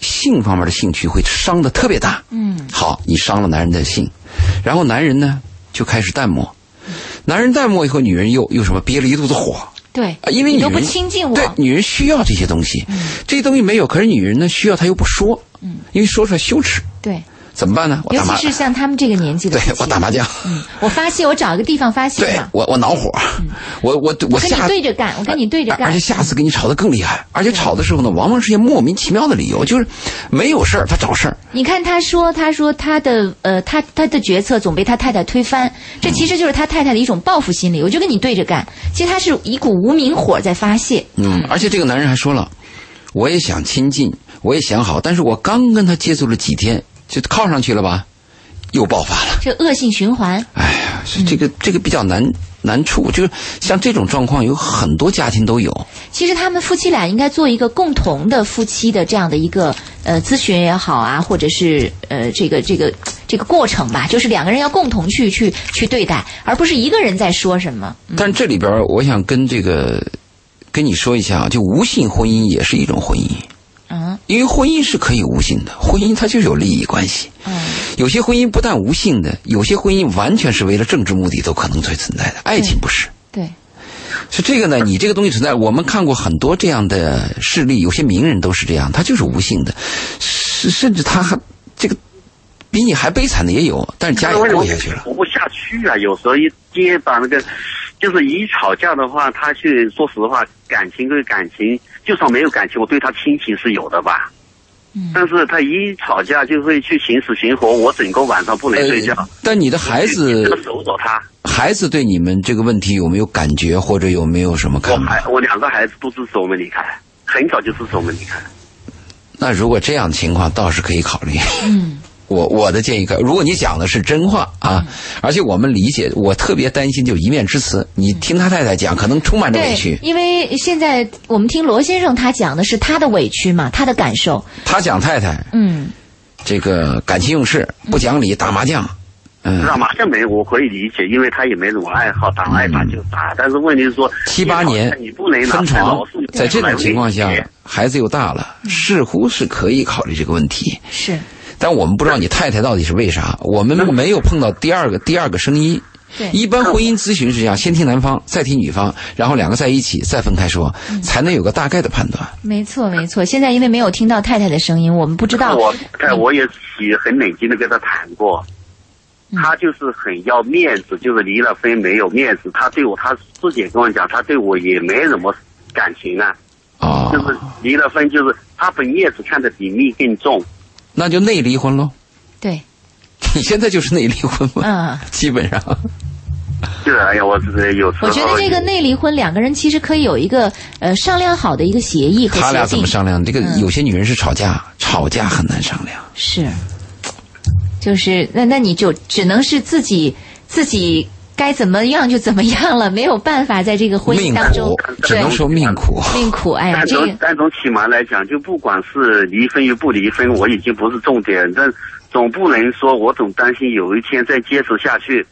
性方面的兴趣会伤的特别大。嗯，好，你伤了男人的性。然后男人呢就开始淡漠，男人淡漠以后，女人又又什么憋了一肚子火。对，因为你都不亲近我。对，女人需要这些东西，这些东西没有，可是女人呢需要，她又不说，嗯，因为说出来羞耻。对。怎么办呢？尤其是像他们这个年纪的，对我打麻将。嗯，我发泄，我找一个地方发泄对，我我恼火，我我我跟你对着干，我跟你对着干。而且下次跟你吵得更厉害，而且吵的时候呢，往往是些莫名其妙的理由，就是没有事儿他找事儿。你看他说，他说他的呃，他他的决策总被他太太推翻，这其实就是他太太的一种报复心理。我就跟你对着干，其实他是一股无名火在发泄。嗯，而且这个男人还说了，我也想亲近，我也想好，但是我刚跟他接触了几天，就靠上去了吧。又爆发了，这恶性循环。哎呀，这个这个比较难难处，就是像这种状况，有很多家庭都有。其实他们夫妻俩应该做一个共同的夫妻的这样的一个呃咨询也好啊，或者是呃这个这个这个过程吧，就是两个人要共同去去去对待，而不是一个人在说什么。但这里边我想跟这个跟你说一下啊，就无性婚姻也是一种婚姻。嗯，因为婚姻是可以无性的，婚姻它就有利益关系。嗯，有些婚姻不但无性的，有些婚姻完全是为了政治目的都可能存存在的。爱情不是。对。是这个呢？你这个东西存在，我们看过很多这样的事例，有些名人都是这样，他就是无性的，甚甚至他还这个比你还悲惨的也有，但是家也过下去了。活不下去啊！有时候一接把那个。就是一吵架的话，他去说实话，感情跟感情，就算没有感情，我对他亲情是有的吧。嗯。但是他一吵架就会去寻死寻活，我整个晚上不能睡觉。但你的孩子守着他，孩子对你们这个问题有没有感觉，或者有没有什么看法？我我两个孩子都支持我们离开，很早就支持我们离开。那如果这样的情况，倒是可以考虑。嗯。我我的建议可，如果你讲的是真话啊，而且我们理解，我特别担心就一面之词。你听他太太讲，可能充满着委屈。因为现在我们听罗先生他讲的是他的委屈嘛，他的感受。他讲太太，嗯，这个感情用事，不讲理，打麻将。嗯，打麻将没我可以理解，因为他也没什么爱好，打爱打就打。但是问题是说，七八年你不能分床，在这种情况下，孩子又大了，似乎是可以考虑这个问题。是。但我们不知道你太太到底是为啥，我们没有碰到第二个第二个声音，对一般婚姻咨询是这样，先听男方，再听女方，然后两个在一起，再分开说，嗯才能有个大概的判断。没错没错。现在因为没有听到太太的声音，我们不知道。我哎，我也起很冷静的跟他谈过，嗯他就是很要面子，就是离了婚没有面子。他对我，他自己跟我讲，他对我也没什么感情啊，啊、就是离了婚，就是他把面子看得比命更重。那就内离婚喽。对，你现在就是内离婚嘛，嗯。基本上。就是哎呀，我是有时候我觉得这个内离婚，两个人其实可以有一个呃商量好的一个协议和他俩怎么商量？这个嗯有些女人是吵架，吵架很难商量。是，就是那那你就只能是自己自己该怎么样就怎么样了，没有办法在这个婚姻当中苦，只能说命苦。命苦。哎呀，这个但从起码来讲，就不管是离婚与不离婚，我已经不是重点，但总不能说我总担心有一天再坚持下去，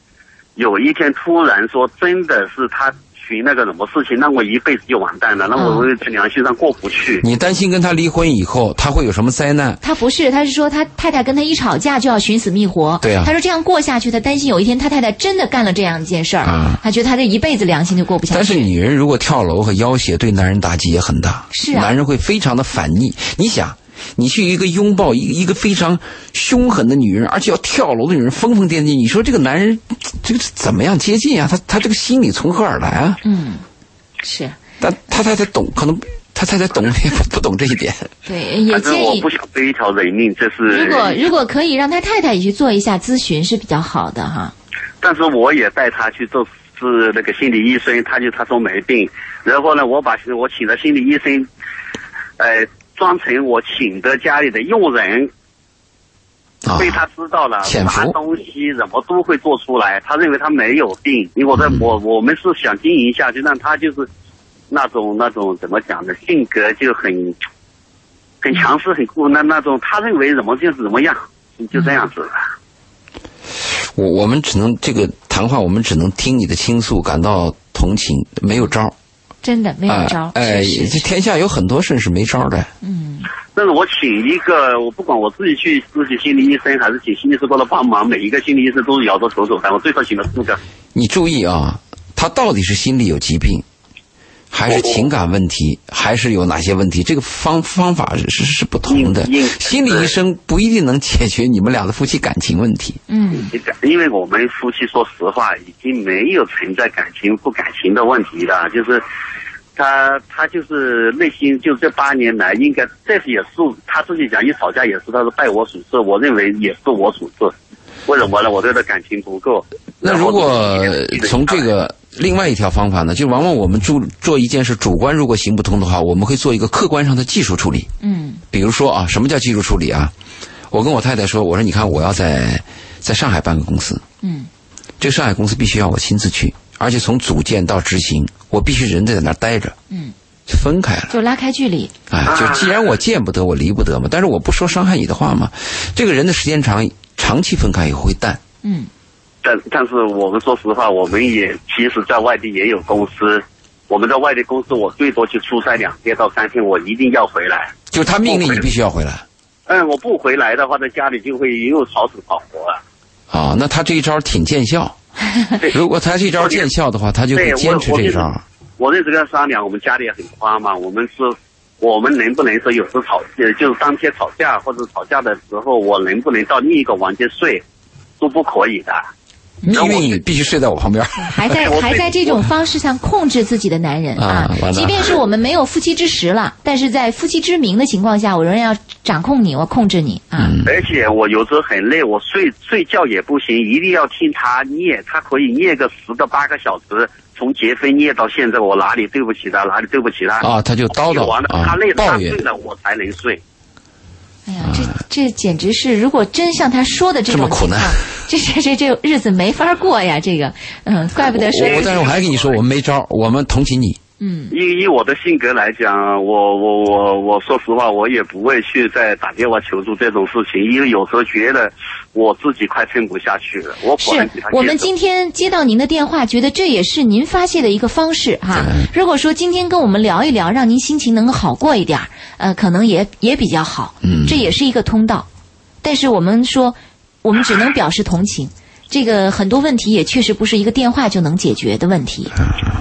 有一天突然说真的是他寻那个什么事情，那我一辈子就完蛋了，那我良心上过不去。你担心跟他离婚以后他会有什么灾难？他不是，他是说他太太跟他一吵架就要寻死觅活。对啊他说这样过下去，他担心有一天他太太真的干了这样一件事儿，啊他觉得他这一辈子良心就过不下去。但是女人如果跳楼和要挟，对男人打击也很大。是啊男人会非常的反逆。你想，你去一个拥抱一个一个非常凶狠的女人，而且要跳楼的女人，疯疯癫癫，你说这个男人这个怎么样接近啊？他他这个心理从何而来啊？嗯，是但他太太懂，可能他太太懂也不不懂这一点。对，也反正建议我不想背一条人命，这是。如果如果可以让他太太也去做一下咨询是比较好的哈。但是我也带他去做是那个心理医生，他就他说没病，然后呢，我把我请了心理医生，呃，装成我请的家里的佣人，啊，被他知道了，潜伏啥东西怎么都会做出来。他认为他没有病，因为我在嗯我我们是想经营下去，让他就是那种那种怎么讲呢，性格就很很强势，很酷，那那种他认为怎么就是怎么样，就这样子。我我们只能这个谈话，我们只能听你的倾诉，感到同情，没有招儿。真的没有招，哎，这天下有很多事是没招的。嗯，但是我请一个，我不管我自己去咨询心理医生，还是请心理师过来帮忙，每一个心理医生都是摇着头走的，我最少请了四个。你注意啊，他到底是心理有疾病，还是情感问题，还是有哪些问题？这个方方法是是是不同的。心理医生不一定能解决你们俩的夫妻感情问题。嗯，因为我们夫妻说实话已经没有存在感情不感情的问题了，就是他他就是内心就这八年来应该这是也是他自己讲一吵架也是他是拜我所赐，我认为也是我所赐。为什么呢？我对他感情不够。那如果从这个另外一条方法呢，就往往我们做做一件事，主观如果行不通的话，我们会做一个客观上的技术处理。嗯，比如说啊，什么叫技术处理啊？我跟我太太说，我说你看，我要在在上海办个公司，嗯，这个上海公司必须要我亲自去，而且从组建到执行，我必须人在那儿待着，嗯，就分开了。就拉开距离。哎，就既然我见不得，我离不得嘛，但是我不说伤害你的话嘛。这个人的时间长，长期分开以后会淡。嗯，但但是我们说实话，我们也其实在外地也有公司，我们在外地公司，我最多去出差两天到三天，我一定要回来。就他命令你必须要回来嗯，我不回来的话，在家里就会又吵死吵活了。啊。那他这一招挺见效。如果他这一招见效的话，他就会坚持这一招。我那时跟他商量，我们家里也很宽嘛，我们是，我们能不能说有时吵，呃，就是当天吵架或者吵架的时候，我能不能到另一个房间睡，都不可以的。因为你必须睡在我旁边。还在还在这种方式上控制自己的男人啊即便是我们没有夫妻之实了，但是在夫妻之名的情况下，我仍然要掌控你，我控制你啊。嗯而且我有时候很累，我睡睡觉也不行，一定要听他念，他可以念个十个八个小时，从结婚念到现在，我哪里对不起他，哪里对不起他。啊，他就叨叨完了，啊他累了，他睡。了，我才能睡。哎呀，这这简直是，如果真像他说的这种这么苦难情况，这这这这日子没法过呀。这个，嗯，怪不得说，我但是我还跟你说，我们没招，我们同情你。嗯以以我的性格来讲，我我我我说实话，我也不会去再打电话求助这种事情，因为有时候觉得我自己快撑不下去了。我是我们今天接到您的电话，觉得这也是您发泄的一个方式哈。如果说今天跟我们聊一聊，让您心情能够好过一点儿，呃，可能也也比较好。嗯这也是一个通道。但是我们说，我们只能表示同情。这个很多问题也确实不是一个电话就能解决的问题。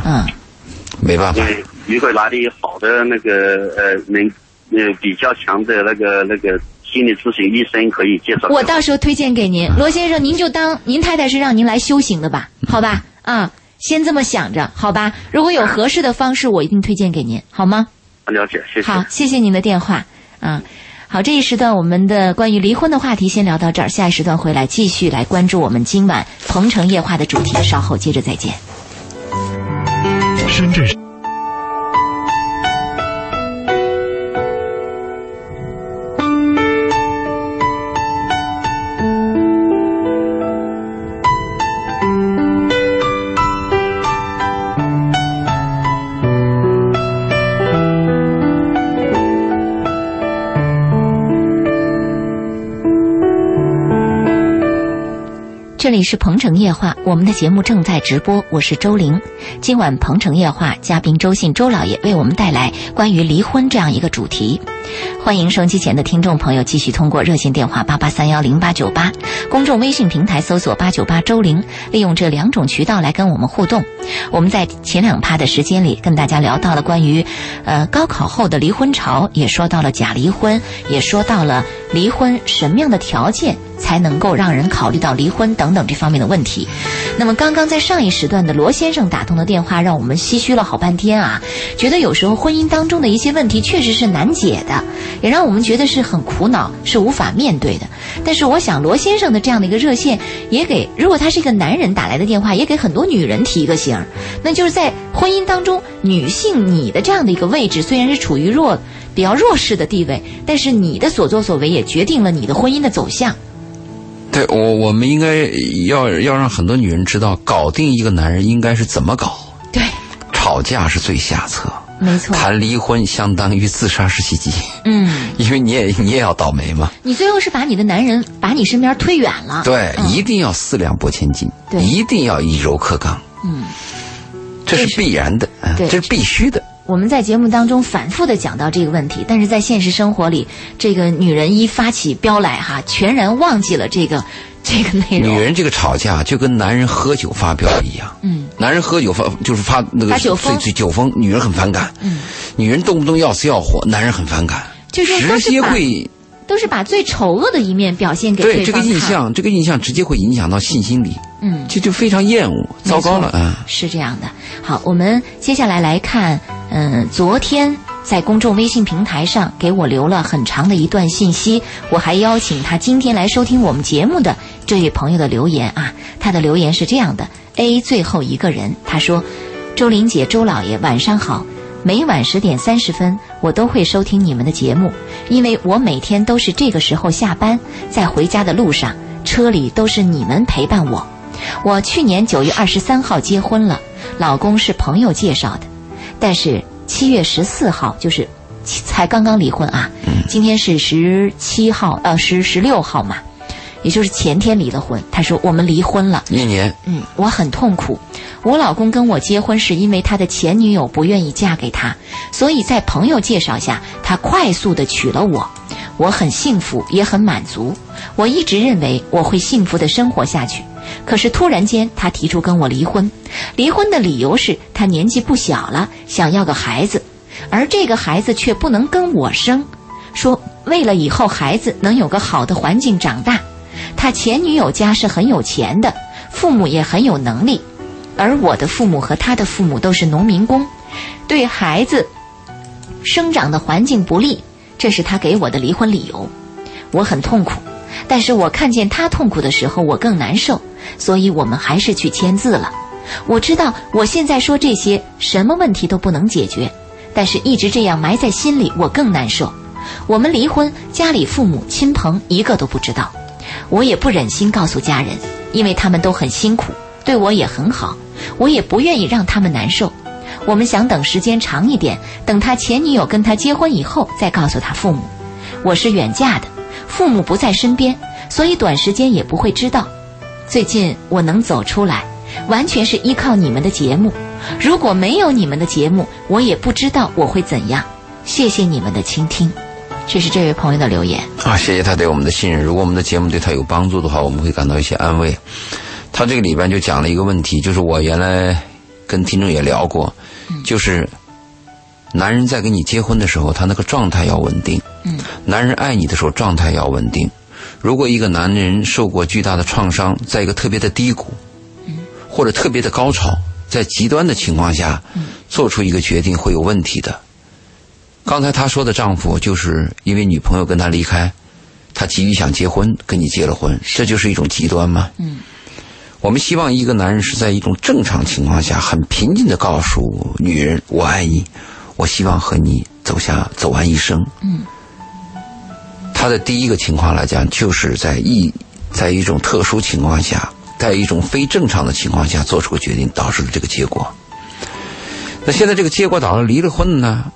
嗯，没办法。对，如果哪里好的那个呃能呃比较强的那个那个心理咨询医生可以介绍我到时候推荐给您，罗先生，您就当您太太是让您来修行的吧，好吧？啊，先这么想着，好吧？如果有合适的方式，我一定推荐给您，好吗？了解，谢谢。好，谢谢您的电话啊。好，这一时段我们的关于离婚的话题先聊到这儿，下一时段回来继续来关注我们今晚《鹏城夜话》的主题，稍后接着再见。深圳。这里是鹏城夜话，我们的节目正在直播，我是周玲。今晚鹏城夜话嘉宾周信周老爷为我们带来关于离婚这样一个主题。欢迎收音机前的听众朋友继续通过热线电话八八三幺零八九八，公众微信平台搜索八九八周玲，利用这两种渠道来跟我们互动。我们在前两趴的时间里跟大家聊到了关于，呃，高考后的离婚潮，也说到了假离婚，也说到了离婚什么样的条件才能够让人考虑到离婚等等这方面的问题。那么刚刚在上一时段的罗先生打通的电话，让我们唏嘘了好半天啊，觉得有时候婚姻当中的一些问题确实是难解的，也让我们觉得是很苦恼，是无法面对的。但是我想罗先生的这样的一个热线，也给如果他是一个男人打来的电话，也给很多女人提一个醒儿，那就是在婚姻当中，女性你的这样的一个位置虽然是处于弱比较弱势的地位，但是你的所作所为也决定了你的婚姻的走向。对我，我们应该要要让很多女人知道，搞定一个男人应该是怎么搞。对，吵架是最下策，没错。谈离婚相当于自杀式袭击。嗯，因为你也你也要倒霉嘛。你最后是把你的男人把你身边推远了。对，一定要四两拨千斤，对一定要以柔克刚，嗯。这是必然的，嗯对这是必须的。我们在节目当中反复的讲到这个问题，但是在现实生活里，这个女人一发起飙来哈，全然忘记了这个 这个内容。女人这个吵架就跟男人喝酒发飙一样，嗯，男人喝酒发就是发那个发酒疯？酒疯，女人很反感，嗯，女人动不动要死要活，男人很反感，就是都直接会都是把最丑恶的一面表现给对这个，印象，这个印象直接会影响到性心理，嗯，这就非常厌恶，糟糕了啊！是这样的。好，我们接下来来看，嗯，昨天在公众微信平台上给我留了很长的一段信息，我还邀请他今天来收听我们节目的这位朋友的留言啊，他的留言是这样的：A 最后一个人，他说：“周玲姐、周老爷，晚上好。”每晚十点三十分，我都会收听你们的节目，因为我每天都是这个时候下班，在回家的路上，车里都是你们陪伴我。我去年九月二十三号结婚了，老公是朋友介绍的，但是七月十四号就是才刚刚离婚啊，今天是十七号，呃，十十六号嘛，也就是前天离了婚。他说我们离婚了，一年嗯，我很痛苦。我老公跟我结婚是因为他的前女友不愿意嫁给他，所以在朋友介绍下，他快速的娶了我。我很幸福，也很满足。我一直认为我会幸福的生活下去，可是突然间他提出跟我离婚。离婚的理由是他年纪不小了，想要个孩子，而这个孩子却不能跟我生，说为了以后孩子能有个好的环境长大。他前女友家是很有钱的，父母也很有能力，而我的父母和他的父母都是农民工，对孩子生长的环境不利，这是他给我的离婚理由。我很痛苦，但是我看见他痛苦的时候，我更难受，所以我们还是去签字了。我知道我现在说这些，什么问题都不能解决，但是一直这样埋在心里，我更难受。我们离婚，家里父母亲朋一个都不知道，我也不忍心告诉家人，因为他们都很辛苦，对我也很好，我也不愿意让他们难受。我们想等时间长一点，等他前女友跟他结婚以后再告诉他父母。我是远嫁的，父母不在身边，所以短时间也不会知道。最近我能走出来，完全是依靠你们的节目。如果没有你们的节目，我也不知道我会怎样。谢谢你们的倾听，这是这位朋友的留言。啊，谢谢他对我们的信任。如果我们的节目对他有帮助的话，我们会感到一些安慰。他这个里边就讲了一个问题，就是我原来跟听众也聊过，就是男人在跟你结婚的时候，他那个状态要稳定。嗯，男人爱你的时候，状态要稳定。如果一个男人受过巨大的创伤，在一个特别的低谷，或者特别的高潮，在极端的情况下，做出一个决定会有问题的。刚才他说的丈夫，就是因为女朋友跟他离开，他急于想结婚，跟你结了婚，这就是一种极端吗？嗯。我们希望一个男人是在一种正常情况下，很平静的告诉女人：“我爱你，我希望和你走下走完一生。”嗯。他的第一个情况来讲，就是在一在一种特殊情况下，在一种非正常的情况下做出个决定，导致了这个结果。那现在这个结果导致离了婚呢？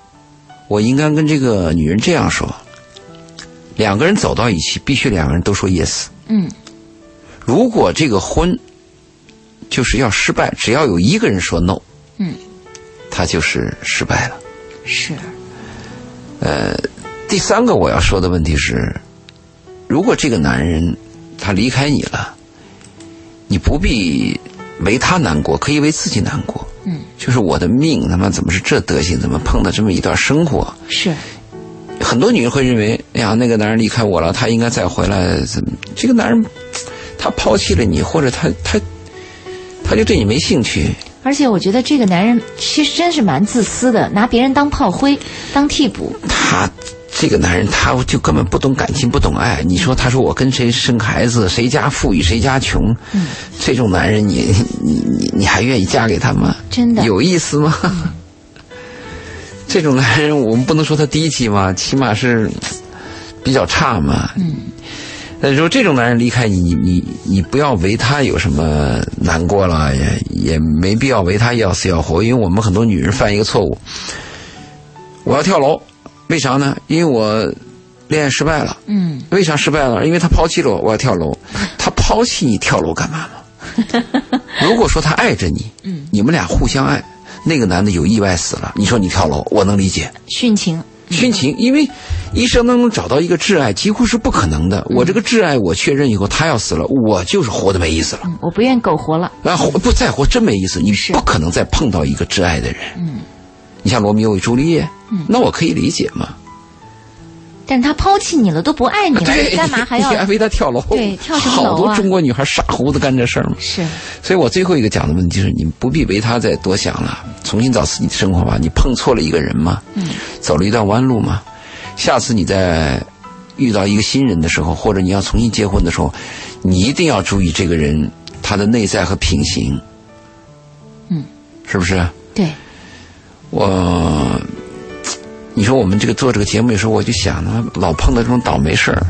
我应该跟这个女人这样说：两个人走到一起，必须两个人都说 yes。嗯，如果这个婚就是要失败，只要有一个人说 no，嗯，他就是失败了。是，呃，第三个我要说的问题是，如果这个男人他离开你了，你不必为他难过，可以为自己难过。嗯，就是我的命他妈怎么是这德行？怎么碰到这么一段生活？是，很多女人会认为，哎呀，那个男人离开我了，他应该再回来。怎么？这个男人他抛弃了你，或者他他他就对你没兴趣。而且我觉得这个男人其实真是蛮自私的，拿别人当炮灰，当替补。他这个男人，他就根本不懂感情，不懂爱。你说，他说我跟谁生孩子，谁家富裕，谁家穷，嗯，这种男人，你你你你还愿意嫁给他吗？真的有意思吗？这种男人，我们不能说他低级嘛，起码是比较差嘛。嗯。那说这种男人离开你，你你你不要为他有什么难过了，也也没必要为他要死要活，因为我们很多女人犯一个错误，我要跳楼，为啥呢？因为我恋爱失败了。嗯。为啥失败了？因为他抛弃了我，我要跳楼。他抛弃你跳楼干嘛嘛？如果说他爱着你，嗯，你们俩互相爱，那个男的有意外死了，你说你跳楼，我能理解。殉情。殉情，因为一生当中找到一个挚爱几乎是不可能的。我这个挚爱我确认以后，他要死了，我就是活的没意思了。我不愿苟活了。啊，活不再活真没意思。你不可能再碰到一个挚爱的人。嗯，你像罗密欧与朱丽叶，嗯，那我可以理解嘛。但他抛弃你了，都不爱你了，干嘛还要？你还为他跳楼？对，跳楼啊？好多中国女孩傻乎乎的干这事儿嘛。是。所以我最后一个讲的问题就是，你不必为他再多想了，重新找自己的生活吧。你碰错了一个人嘛，嗯，走了一段弯路嘛。下次你在遇到一个新人的时候，或者你要重新结婚的时候，你一定要注意这个人他的内在和品行。嗯，是不是？对。我，你说我们这个做这个节目的时候，我就想，老碰到这种倒霉事儿。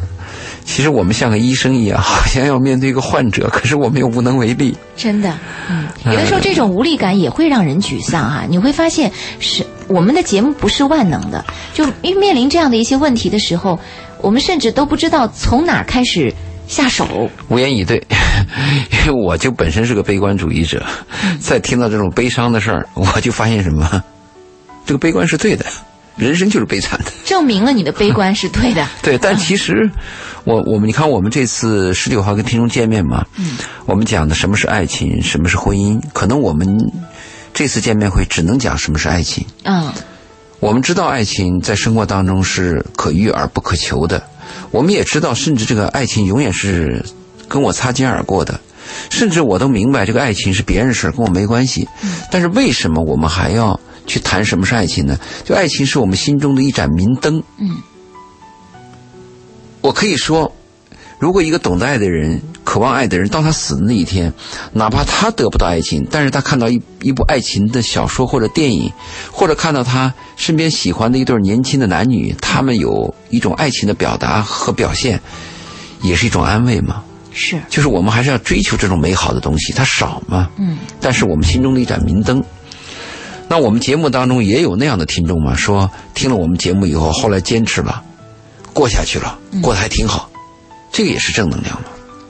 其实我们像个医生一样，好像要面对一个患者，可是我们又无能为力。真的，嗯，有的时候这种无力感也会让人沮丧哈。你会发现，是我们的节目不是万能的，就因为面临这样的一些问题的时候，我们甚至都不知道从哪开始下手。无言以对，因为我就本身是个悲观主义者，在听到这种悲伤的事儿，我就发现什么，这个悲观是对的。人生就是悲惨的，证明了你的悲观是对的。对，但其实，我我们你看，我们这次十九号跟听众见面嘛，嗯，我们讲的什么是爱情，什么是婚姻，可能我们这次见面会只能讲什么是爱情。嗯，我们知道爱情在生活当中是可遇而不可求的，我们也知道，甚至这个爱情永远是跟我擦肩而过的，甚至我都明白这个爱情是别人事跟我没关系。嗯，但是为什么我们还要？去谈什么是爱情呢？就爱情是我们心中的一盏明灯。嗯，我可以说，如果一个懂得爱的人、渴望爱的人，到他死的那一天，哪怕他得不到爱情，但是他看到一一部爱情的小说或者电影，或者看到他身边喜欢的一对年轻的男女，他们有一种爱情的表达和表现，也是一种安慰嘛。是，就是我们还是要追求这种美好的东西，它少嘛。嗯，但是我们心中的一盏明灯。那我们节目当中也有那样的听众嘛？说听了我们节目以后，后来坚持了，过下去了，过得还挺好，这个也是正能量嘛。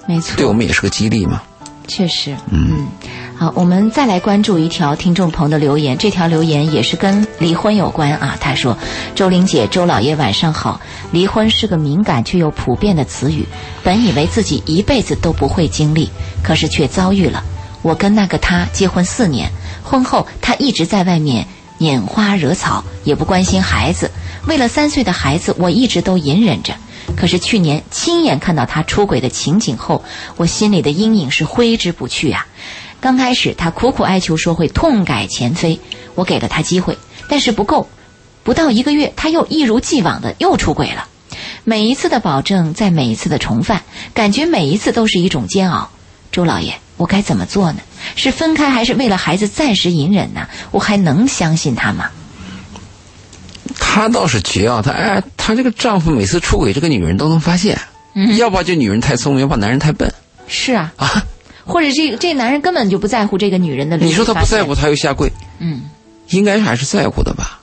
没错，对我们也是个激励嘛。确实，嗯。好，我们再来关注一条听众朋友的留言，这条留言也是跟离婚有关啊。他说：“周玲姐、周老爷，晚上好。离婚是个敏感却又普遍的词语，本以为自己一辈子都不会经历，可是却遭遇了。我跟那个他结婚四年，婚后他一直在外面拈花惹草，也不关心孩子。为了三岁的孩子，我一直都隐忍着。可是去年亲眼看到他出轨的情景后，我心里的阴影是挥之不去啊。”刚开始，他苦苦哀求说会痛改前非，我给了他机会，但是不够。不到一个月，他又一如既往的又出轨了。每一次的保证，在每一次的重犯，感觉每一次都是一种煎熬。周老爷，我该怎么做呢？是分开，还是为了孩子暂时隐忍呢？我还能相信他吗？他倒是绝啊！他哎，他这个丈夫每次出轨，这个女人都能发现。嗯，要不就女人太聪明，要不男人太笨。是啊。啊。或者这这男人根本就不在乎这个女人的。你说他不在乎，他又下跪。嗯，应该还是在乎的吧。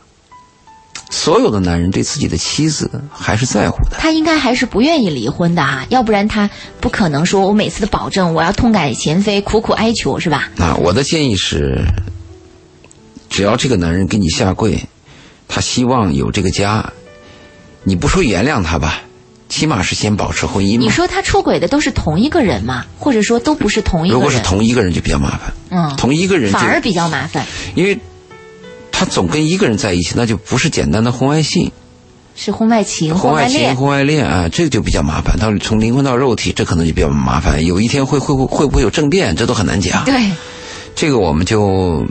所有的男人对自己的妻子还是在乎的。他应该还是不愿意离婚的啊，要不然他不可能说我每次的保证我要痛改前非、苦苦哀求是吧？啊，我的建议是，只要这个男人给你下跪，他希望有这个家，你不说原谅他吧。起码是先保持婚姻。你说他出轨的都是同一个人吗？或者说都不是同一个人？如果是同一个人就比较麻烦。嗯，同一个人反而比较麻烦，因为他总跟一个人在一起，那就不是简单的婚外性，是婚外情、婚外情、婚外恋啊，这个就比较麻烦。他从灵魂到肉体，这可能就比较麻烦。有一天会会会会不会有政变，这都很难讲。对，这个我们就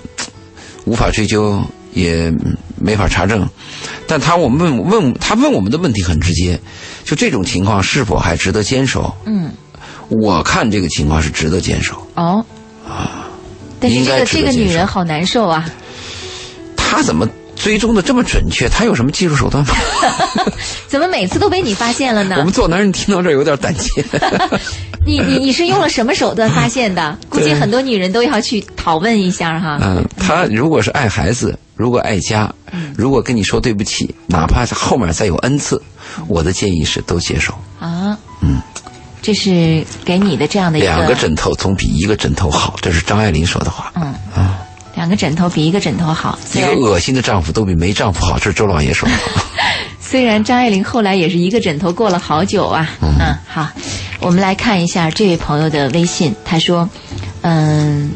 无法追究。也没法查证，但他我们问问他问我们的问题很直接，就这种情况是否还值得坚守？嗯，我看这个情况是值得坚守。哦，啊，但是这个这个女人好难受啊。他怎么追踪的这么准确？他有什么技术手段吗？怎么每次都被你发现了呢？我们做男人听到这有点胆怯。你你你是用了什么手段发现的？估计很多女人都要去讨问一下哈。嗯，他如果是爱孩子，如果爱家，如果跟你说对不起，哪怕是后面再有 n 次，我的建议是都接受。啊，嗯，这是给你的这样的一个。两个枕头总比一个枕头好，这是张爱玲说的话。嗯啊，两个枕头比一个枕头好。一个恶心的丈夫都比没丈夫好，这是周老爷说的。虽然张爱玲后来也是一个枕头过了好久啊。嗯，好。我们来看一下这位朋友的微信，他说：“嗯，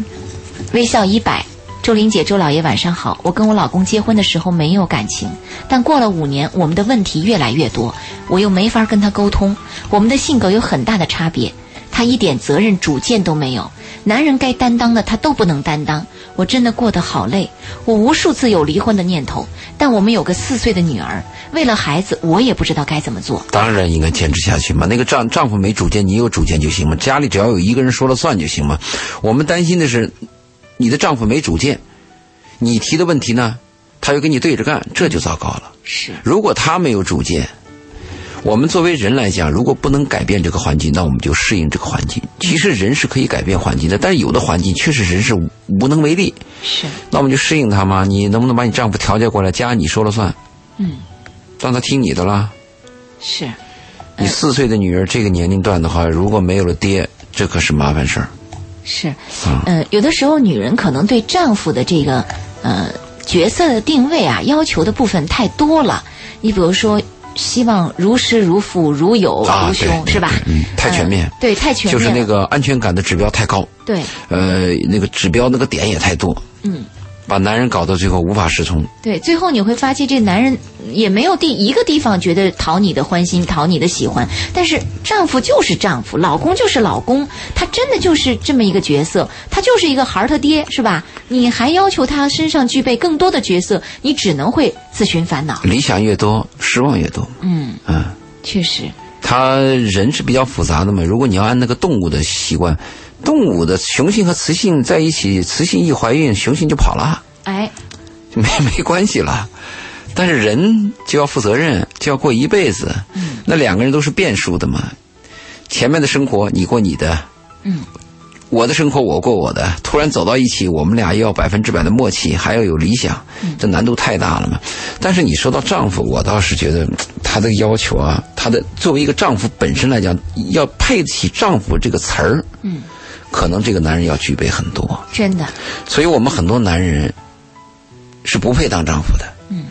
微笑一百，周玲姐、周老爷晚上好。我跟我老公结婚的时候没有感情，但过了五年，我们的问题越来越多，我又没法跟他沟通，我们的性格有很大的差别，他一点责任主见都没有，男人该担当的他都不能担当，我真的过得好累，我无数次有离婚的念头，但我们有个四岁的女儿。”为了孩子，我也不知道该怎么做。当然应该坚持下去嘛。那个丈丈夫没主见，你有主见就行嘛。家里只要有一个人说了算就行嘛。我们担心的是，你的丈夫没主见，你提的问题呢，他又跟你对着干，这就糟糕了。是。如果他没有主见，我们作为人来讲，如果不能改变这个环境，那我们就适应这个环境。其实人是可以改变环境的，但是有的环境确实人是无能为力。是。那我们就适应他嘛。你能不能把你丈夫调节过来，家你说了算？嗯。让他听你的啦，是。你四岁的女儿这个年龄段的话，如果没有了爹，这可是麻烦事儿。是，嗯，有的时候女人可能对丈夫的这个呃角色的定位啊，要求的部分太多了。你比如说，希望如师如父如友如兄，是吧？嗯，太全面。对，太全面。就是那个安全感的指标太高。对。呃，那个指标那个点也太多。嗯。把男人搞到最后无法适从。对，最后你会发现这男人也没有第一个地方觉得讨你的欢心、讨你的喜欢。但是丈夫就是丈夫，老公就是老公，他真的就是这么一个角色，他就是一个孩儿他爹，是吧？你还要求他身上具备更多的角色，你只能会自寻烦恼。理想越多，失望越多。嗯嗯，确实。他人是比较复杂的嘛，如果你要按那个动物的习惯。动物的雄性和雌性在一起，雌性一怀孕，雄性就跑了，哎，没没关系了。但是人就要负责任，就要过一辈子。嗯，那两个人都是变数的嘛。前面的生活你过你的，嗯，我的生活我过我的。突然走到一起，我们俩又要百分之百的默契，还要有理想，这难度太大了嘛。但是你说到丈夫，我倒是觉得他的要求啊，他的作为一个丈夫本身来讲，要配得起丈夫这个词儿，嗯。可能这个男人要具备很多。真的，所以我们很多男人是不配当丈夫的。嗯，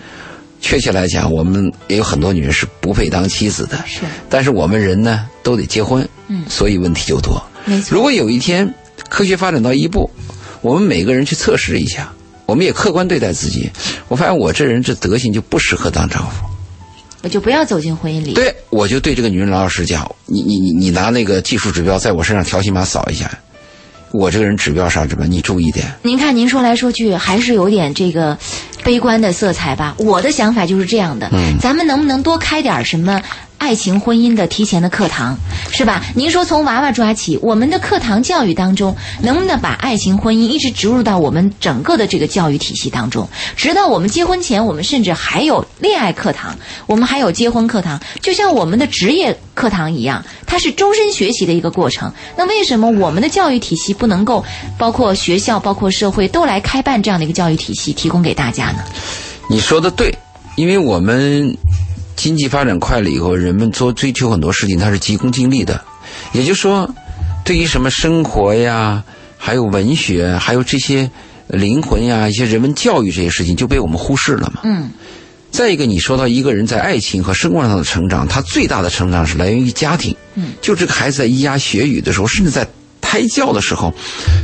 确切来讲，我们也有很多女人是不配当妻子的。是，但是我们人呢都得结婚。嗯所以问题就多。没错。如果有一天科学发展到一步，我们每个人去测试一下，我们也客观对待自己，我发现我这人这德行就不适合当丈夫。我就不要走进婚姻里。对，我就对这个女人老老实讲，你你你你拿那个技术指标在我身上条形码扫一下，我这个人指标上什么，你注意点。您看，您说来说去还是有点这个悲观的色彩吧。我的想法就是这样的，嗯咱们能不能多开点什么爱情婚姻的提前的课堂，是吧？您说从娃娃抓起，我们的课堂教育当中，能不能把爱情婚姻一直植入到我们整个的这个教育体系当中，直到我们结婚前，我们甚至还有恋爱课堂，我们还有结婚课堂，就像我们的职业课堂一样，它是终身学习的一个过程。那为什么我们的教育体系不能够包括学校、包括社会都来开办这样的一个教育体系，提供给大家呢？你说的对，因为我们经济发展快了以后，人们做追求很多事情，它是急功近利的。也就是说，对于什么生活呀，还有文学，还有这些灵魂呀、一些人文教育这些事情，就被我们忽视了嘛。嗯，再一个，你说到一个人在爱情和生活上的成长，他最大的成长是来源于家庭。嗯，就这个孩子在咿呀学语的时候，甚至在胎教的时候，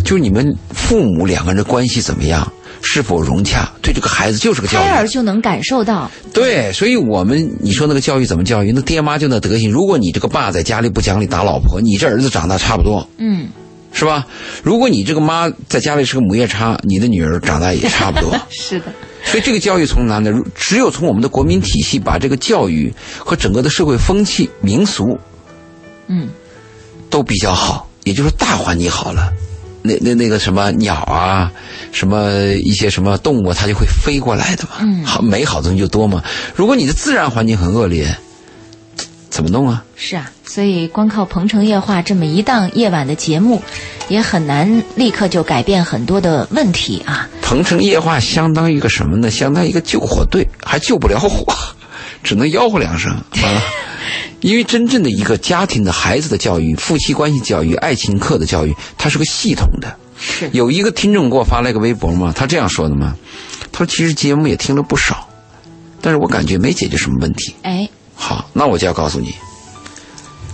就是你们父母两个人的关系怎么样，是否融洽，对这个孩子就是个教育。胎儿就能感受到，对，所以我们你说那个教育怎么教育？那爹妈就那德行。如果你这个爸在家里不讲理打老婆，你这儿子长大差不多，嗯，是吧？如果你这个妈在家里是个母夜叉，你的女儿长大也差不多。是的，所以这个教育从哪呢？只有从我们的国民体系把这个教育和整个的社会风气、民俗嗯，都比较好，也就是说大环境好了，那那那个什么鸟啊，什么一些什么动物，它就会飞过来的嘛。嗯好美好的东西就多嘛。如果你的自然环境很恶劣，怎么弄啊？是啊，所以光靠《鹏城夜话》这么一档夜晚的节目，也很难立刻就改变很多的问题啊。鹏城夜话相当于一个什么呢？相当于一个救火队，还救不了火，只能吆喝两声啊。因为真正的一个家庭的孩子的教育、夫妻关系教育、爱情课的教育，它是个系统的。是，有一个听众给我发了一个微博嘛，他这样说的嘛，他说其实节目也听了不少，但是我感觉没解决什么问题。哎，好，那我就要告诉你，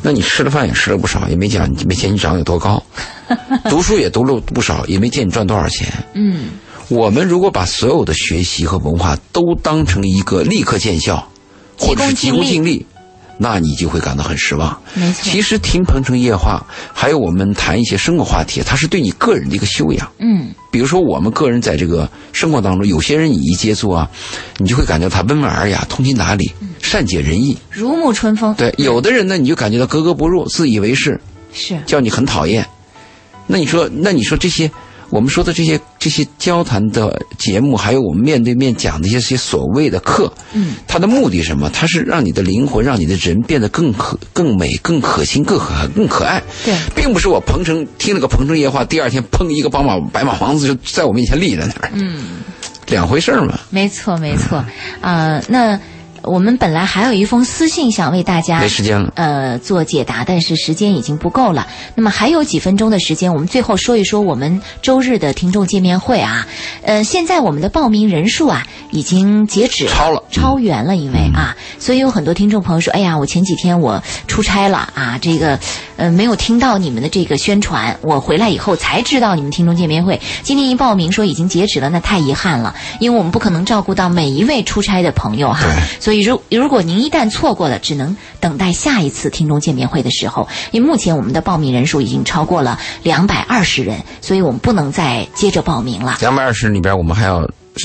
那你吃了饭也吃了不少，也没讲没见你长得有多高，读书也读了不少，也没见你赚多少钱。嗯，我们如果把所有的学习和文化都当成一个立刻见效，或者是急功近利，那你就会感到很失望。没错。其实听鹏城夜话，还有我们谈一些生活话题，它是对你个人的一个修养。嗯，比如说，我们个人在这个生活当中，有些人你一接触啊，你就会感觉他温文尔雅、通情达理、善解人意。如沐春风。对，有的人呢，你就感觉到格格不入、自以为是，是，叫你很讨厌。那你说，那你说这些我们说的这些这些交谈的节目，还有我们面对面讲的一些些所谓的课，嗯，它的目的是什么？它是让你的灵魂，让你的人变得更可、更美、更可亲、更可更可爱。对，并不是我鹏城听了个鹏城夜话，第二天砰一个宝马白马王子就在我面前立在那儿，嗯，两回事儿嘛。没错，没错。啊、那我们本来还有一封私信想为大家没时间了。呃做解答，但是时间已经不够了。那么还有几分钟的时间，我们最后说一说我们周日的听众见面会啊。呃，现在我们的报名人数啊已经截止了超了超员了，因为啊，所以有很多听众朋友说，哎呀，我前几天我出差了啊，这个呃没有听到你们的这个宣传，我回来以后才知道你们听众见面会今天一报名说已经截止了，那太遗憾了，因为我们不可能照顾到每一位出差的朋友哈。所以如如果您一旦错过了，只能等待下一次听众见面会的时候，因为目前我们的报名人数已经超过了两百二十人，所以我们不能再接着报名了。两百二十里边，我们还要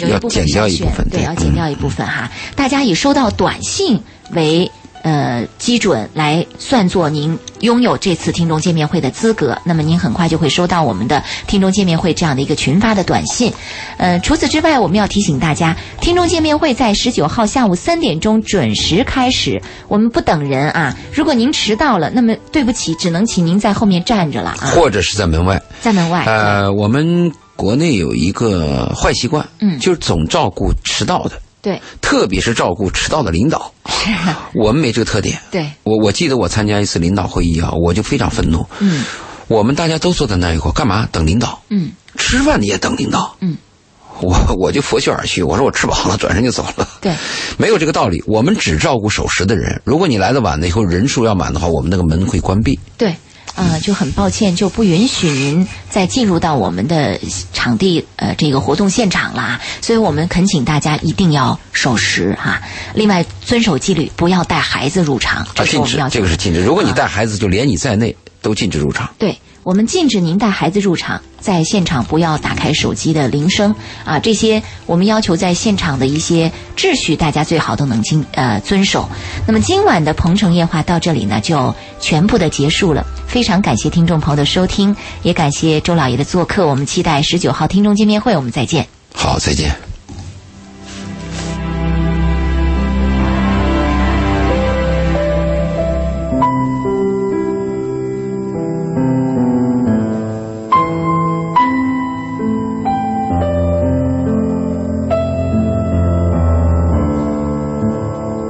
要减掉一部分，对，要减嗯掉一部分哈。大家以收到短信为呃基准来算作您拥有这次听众见面会的资格，那么您很快就会收到我们的听众见面会这样的一个群发的短信。呃，除此之外，我们要提醒大家，听众见面会在十九号下午三点钟准时开始，我们不等人啊。如果您迟到了，那么对不起，只能请您在后面站着了啊，或者是在门外。在门外。呃，我们国内有一个坏习惯，嗯就是总照顾迟到的，对特别是照顾迟到的领导。我们没这个特点。对，我我记得我参加一次领导会议啊，我就非常愤怒。嗯我们大家都坐在那一块，干嘛？等领导。嗯吃饭你也等领导。嗯，我我就拂袖而去，我说我吃饱了，转身就走了。对，没有这个道理。我们只照顾守时的人。如果你来的晚了以后人数要满的话，我们那个门会关闭。对，呃，就很抱歉，就不允许您再进入到我们的场地，呃，这个活动现场啦。所以我们恳请大家一定要守时哈、另外，遵守纪律，不要带孩子入场，这啊，禁止这个是禁止。如果你带孩子，就连你在内都禁止入场。对我们禁止您带孩子入场，在现场不要打开手机的铃声啊，这些我们要求在现场的一些秩序，大家最好都能经呃遵守。那么今晚的鹏城夜话到这里呢，就全部的结束了。非常感谢听众朋友的收听，也感谢周老爷的做客。我们期待十九号听众见面会，我们再见。好，再见。